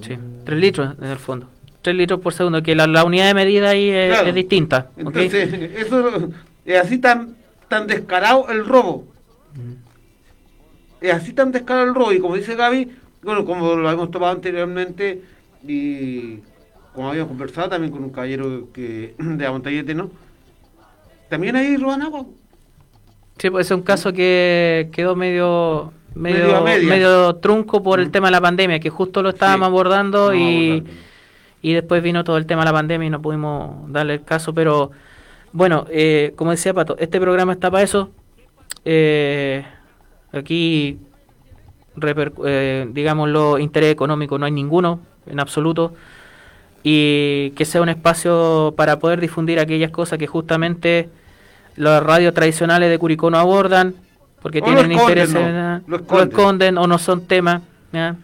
Sí, 3 litros en el fondo. 3 litros por segundo, que la, la unidad de medida ahí es, Claro. es distinta. ¿ok? Entonces, eso es así tan, tan descarado el robo. Es así tan descarado el robo. Y como dice Gaby, bueno, como lo hemos tomado anteriormente, y como habíamos conversado también con un caballero que de Amontallete, ¿no? También ahí roban agua. Sí, pues es un caso que quedó medio Medio medio, medio trunco por el tema de la pandemia, que justo lo estábamos abordando No, y, y después vino todo el tema de la pandemia y no pudimos darle el caso, pero bueno, eh, como decía Pato, este programa está para eso. Eh, aquí, eh, digámoslo, interés económico no hay ninguno, en absoluto y que sea un espacio para poder difundir aquellas cosas que justamente las radios tradicionales de Curicó no abordan porque O tienen interés ¿no? en Lo lo esconden. esconden o no son temas ¿ya?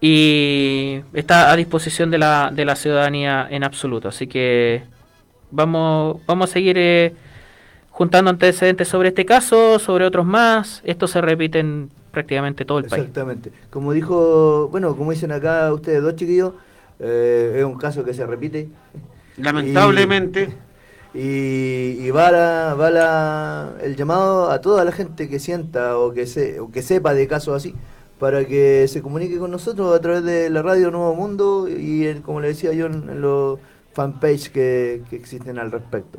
y está a disposición de la, de la ciudadanía en absoluto así que vamos vamos a seguir eh, juntando antecedentes sobre este caso sobre otros más estos se repiten prácticamente todo el país Exactamente. Como dijo, bueno, como dicen acá ustedes dos chiquillos, eh, es un caso que se repite. Lamentablemente. Y, y va, la- va la- el llamado a toda la gente que sienta o que, se, o que sepa de casos así, para que se comunique con nosotros a través de la radio Nuevo Mundo y, en- como le decía yo, en, en los fanpage que, que existen al respecto.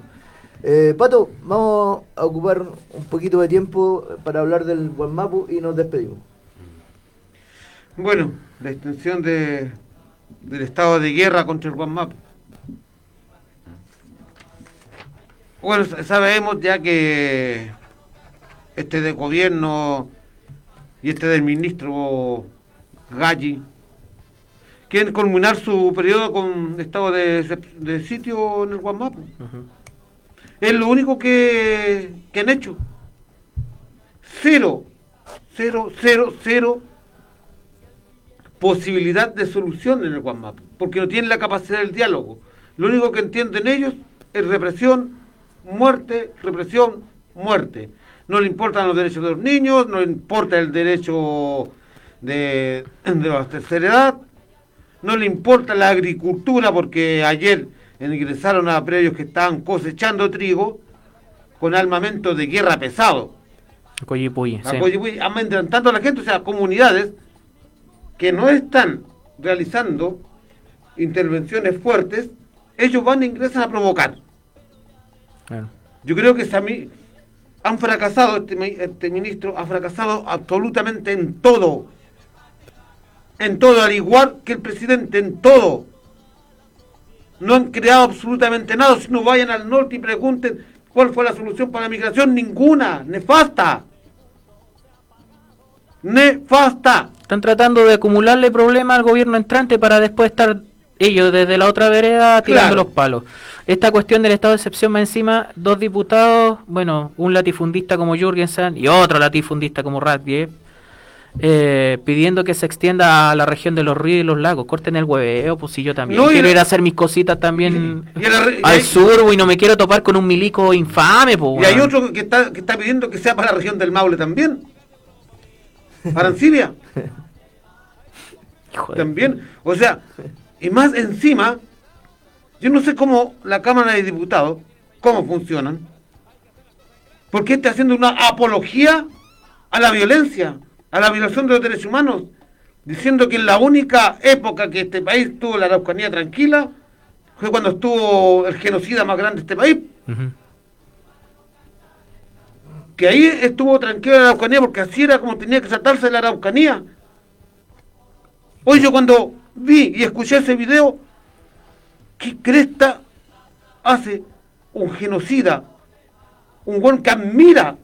Eh, Pato, vamos a ocupar un poquito de tiempo para hablar del Guanmapu y nos despedimos. Bueno, la extensión de del estado de guerra contra el Guanmapu. Bueno, sa- sabemos ya que este de gobierno y este del ministro Galli quieren culminar su periodo con estado de sitio en el Guanmapu. Es lo único que, que han hecho. Cero, cero, cero, cero posibilidad de solución en el Guanmapu, porque no tienen la capacidad del diálogo. Lo único que entienden ellos es represión, muerte, represión, muerte. No le importan los derechos de los niños, no le importa el derecho de, de la tercera edad, no le importa la agricultura, porque ayer ingresaron a previos que estaban cosechando trigo con armamento de guerra pesado. Coyipuyi, sí. Coyipuy, amedrentando a la gente, o sea, comunidades que no están realizando intervenciones fuertes, ellos van e ingresan a provocar. Claro. Yo creo que han fracasado, este, este ministro ha fracasado absolutamente en todo. En todo, al igual que el presidente, en todo. No han creado absolutamente nada. Si no vayan al norte y pregunten cuál fue la solución para la migración, ninguna, nefasta. Nefasta. Están tratando de acumularle problemas al gobierno entrante para después estar ellos desde la otra vereda tirando Claro. los palos. Esta cuestión del estado de excepción más encima, dos diputados, bueno, un latifundista como Jürgensen y otro latifundista como Radke, eh, pidiendo que se extienda a la región de los ríos y los lagos. Corten el hueveo, pues si yo también No, quiero ir a hacer mis cositas también Y la re- y al hay- sur y no me quiero topar con un milico infame, pues. Y hay otro que está, que está pidiendo que sea para la región del Maule también. Para Ancibia. También. O sea, y más encima, yo no sé cómo la Cámara de Diputados, cómo funcionan. Porque está haciendo una apología a la violencia, a la violación de los derechos humanos, diciendo que en la única época que este país tuvo la Araucanía tranquila fue cuando estuvo el genocida más grande de este país. que ahí estuvo tranquila la Araucanía porque así era como tenía que tratarse la Araucanía. Hoy yo cuando vi y escuché ese video, ¿qué cresta hace un genocida? Un buen que admira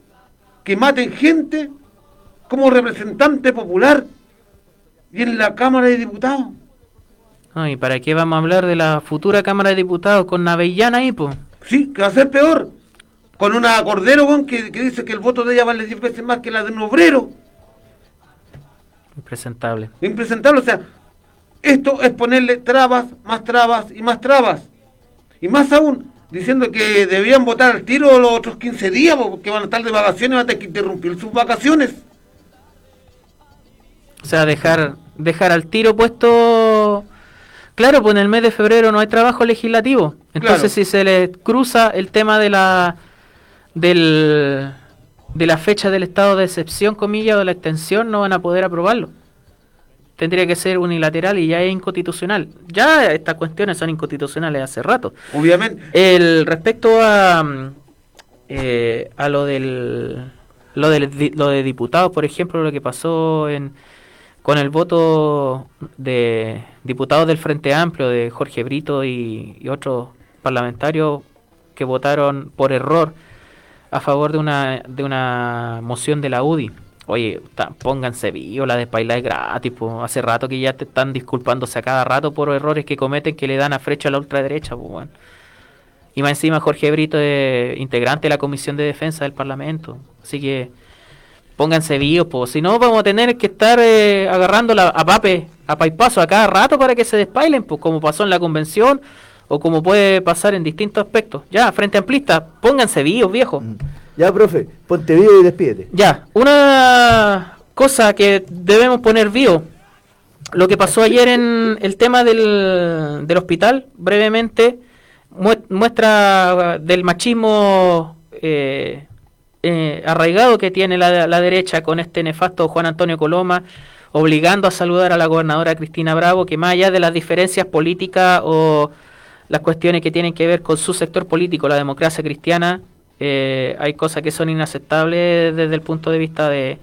que maten gente como representante popular y en la Cámara de Diputados. Ay, ¿para qué vamos a hablar de la futura Cámara de Diputados con Navellana ahí, pues? Sí, que va a ser peor. Con una Cordero weón, que, que dice que el voto de ella vale 10 veces más que la de un obrero. Impresentable. impresentable. O sea, esto es ponerle trabas, más trabas y más trabas. Y más aún, diciendo que debían votar al tiro los otros 15 días, po, porque van a estar de vacaciones van a tener que interrumpir sus vacaciones. O sea, dejar, dejar al tiro puesto... Claro, pues en el mes de febrero no hay trabajo legislativo. Entonces, Claro. si se le cruza el tema de la del, de la fecha del estado de excepción, comillas, o de la extensión, no van a poder aprobarlo. Tendría que ser unilateral y ya es inconstitucional. Ya estas cuestiones son inconstitucionales hace rato. Obviamente. El respecto a mm, eh, a lo del lo del lo de diputados, por ejemplo, lo que pasó en con el voto de diputados del Frente Amplio de Jorge Brito y, otros parlamentarios que votaron por error a favor de una de una moción de la UDI. Oye, ta- pónganse vivo, la de es gratis, po. hace rato que ya te están disculpándose a cada rato por errores que cometen que le dan a frecha a la ultraderecha, pues bueno. Y más encima Jorge Brito es integrante de la Comisión de Defensa del Parlamento. Así que pónganse vivos, pues. Si no, vamos a tener que estar eh, agarrando la- a Pape, a Paipazo a cada rato para que se despailen, pues como pasó en la convención o como puede pasar en distintos aspectos. Ya, frente amplista, pónganse vivos, viejo. Ya, profe, ponte vivo y despídete. Ya, una cosa que debemos poner vivo. Lo que pasó ayer en el tema del, del hospital, brevemente, mue- muestra del machismo eh, eh, arraigado que tiene la, la derecha con este nefasto Juan Antonio Coloma, obligando a saludar a la gobernadora Cristina Bravo, que más allá de las diferencias políticas o las cuestiones que tienen que ver con su sector político, la democracia cristiana, eh, hay cosas que son inaceptables desde el punto de vista de,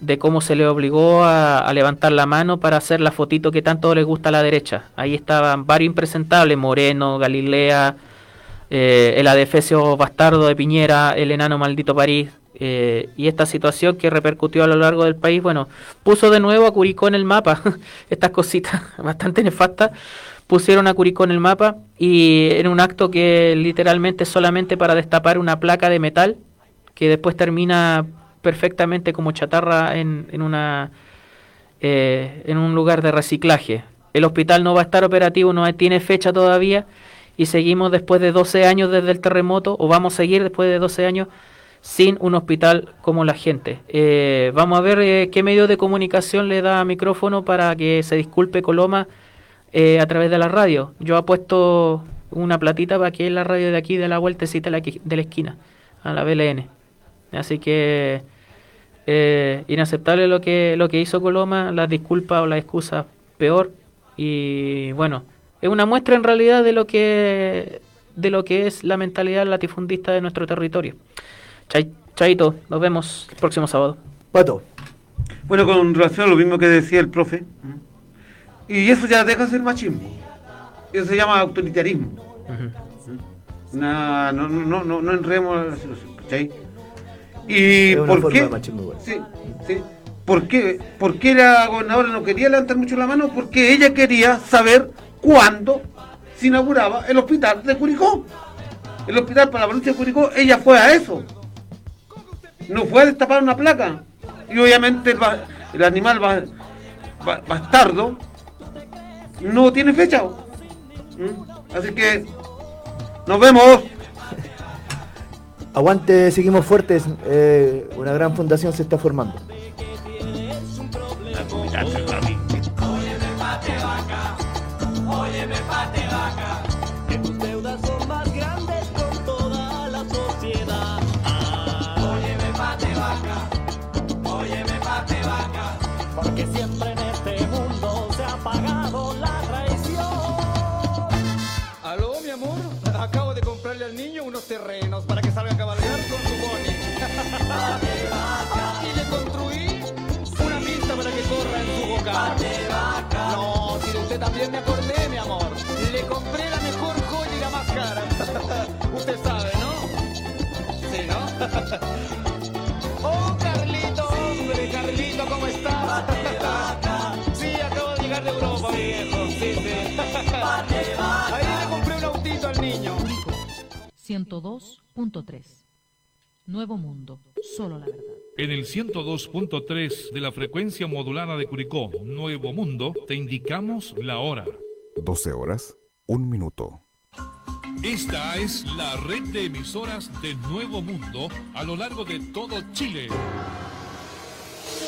de cómo se le obligó a, a, levantar la mano para hacer la fotito que tanto les gusta a la derecha. Ahí estaban varios impresentables, Moreno, Galilea, eh, el adefesio bastardo de Piñera, el enano maldito París. Eh, y esta situación que repercutió a lo largo del país, bueno, puso de nuevo a Curicó en el mapa. Estas cositas bastante nefastas pusieron a Curicó en el mapa y en un acto que literalmente solamente para destapar una placa de metal que después termina perfectamente como chatarra en, en una eh, en un lugar de reciclaje. El hospital no va a estar operativo, no tiene fecha todavía y seguimos después de 12 años desde el terremoto o vamos a seguir después de 12 años sin un hospital como la gente. Eh, vamos a ver eh, qué medio de comunicación le da micrófono para que se disculpe Coloma eh, a través de la radio. Yo he puesto una platita para que la radio de aquí de la vueltecita de la, de la esquina, a la BLN. Así que eh, inaceptable lo que lo que hizo Coloma, las disculpas o las excusas peor y bueno, es una muestra en realidad de lo que de lo que es la mentalidad latifundista de nuestro territorio. Chay, chaito, nos vemos el próximo sábado. Pato. Bueno, con relación a lo mismo que decía el profe, y eso ya deja de ser machismo. Eso se llama autoritarismo. Uh -huh. no, no, no, no, no enredemos la situación, ¿cachai? ¿Y por qué? Sí, sí. ¿Por qué? ¿Por qué la gobernadora no quería levantar mucho la mano? Porque ella quería saber cuándo se inauguraba el hospital de Curicó. El hospital para la provincia de Curicó, ella fue a eso. No fue a destapar una placa. Y obviamente el, el animal ba, ba, bastardo no tiene fecha. ¿Mm? Así que nos vemos. Aguante, seguimos fuertes. Eh, una gran fundación se está formando. Niño unos terrenos para que salga a cabalgar con su vaca, y le construí una pista para que corra en su boca. No, si usted también me acordé, mi amor. Le compré la mejor joya y la más cara. Usted sabe, ¿no? Sí, ¿no? oh, Carlito, hombre, Carlito, ¿cómo estás? 102.3 Nuevo Mundo, solo la verdad. En el 102.3 de la frecuencia modulada de Curicó, Nuevo Mundo, te indicamos la hora. 12 horas, un minuto. Esta es la red de emisoras de Nuevo Mundo a lo largo de todo Chile.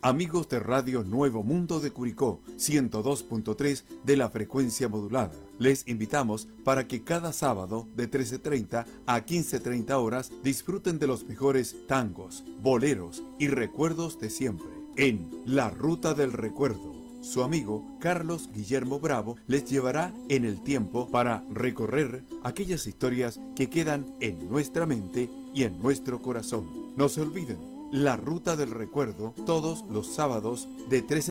Amigos de Radio Nuevo Mundo de Curicó, 102.3 de la frecuencia modulada. Les invitamos para que cada sábado de 13.30 a 15.30 horas disfruten de los mejores tangos, boleros y recuerdos de siempre en La Ruta del Recuerdo. Su amigo Carlos Guillermo Bravo les llevará en el tiempo para recorrer aquellas historias que quedan en nuestra mente y en nuestro corazón. No se olviden, La Ruta del Recuerdo todos los sábados de 13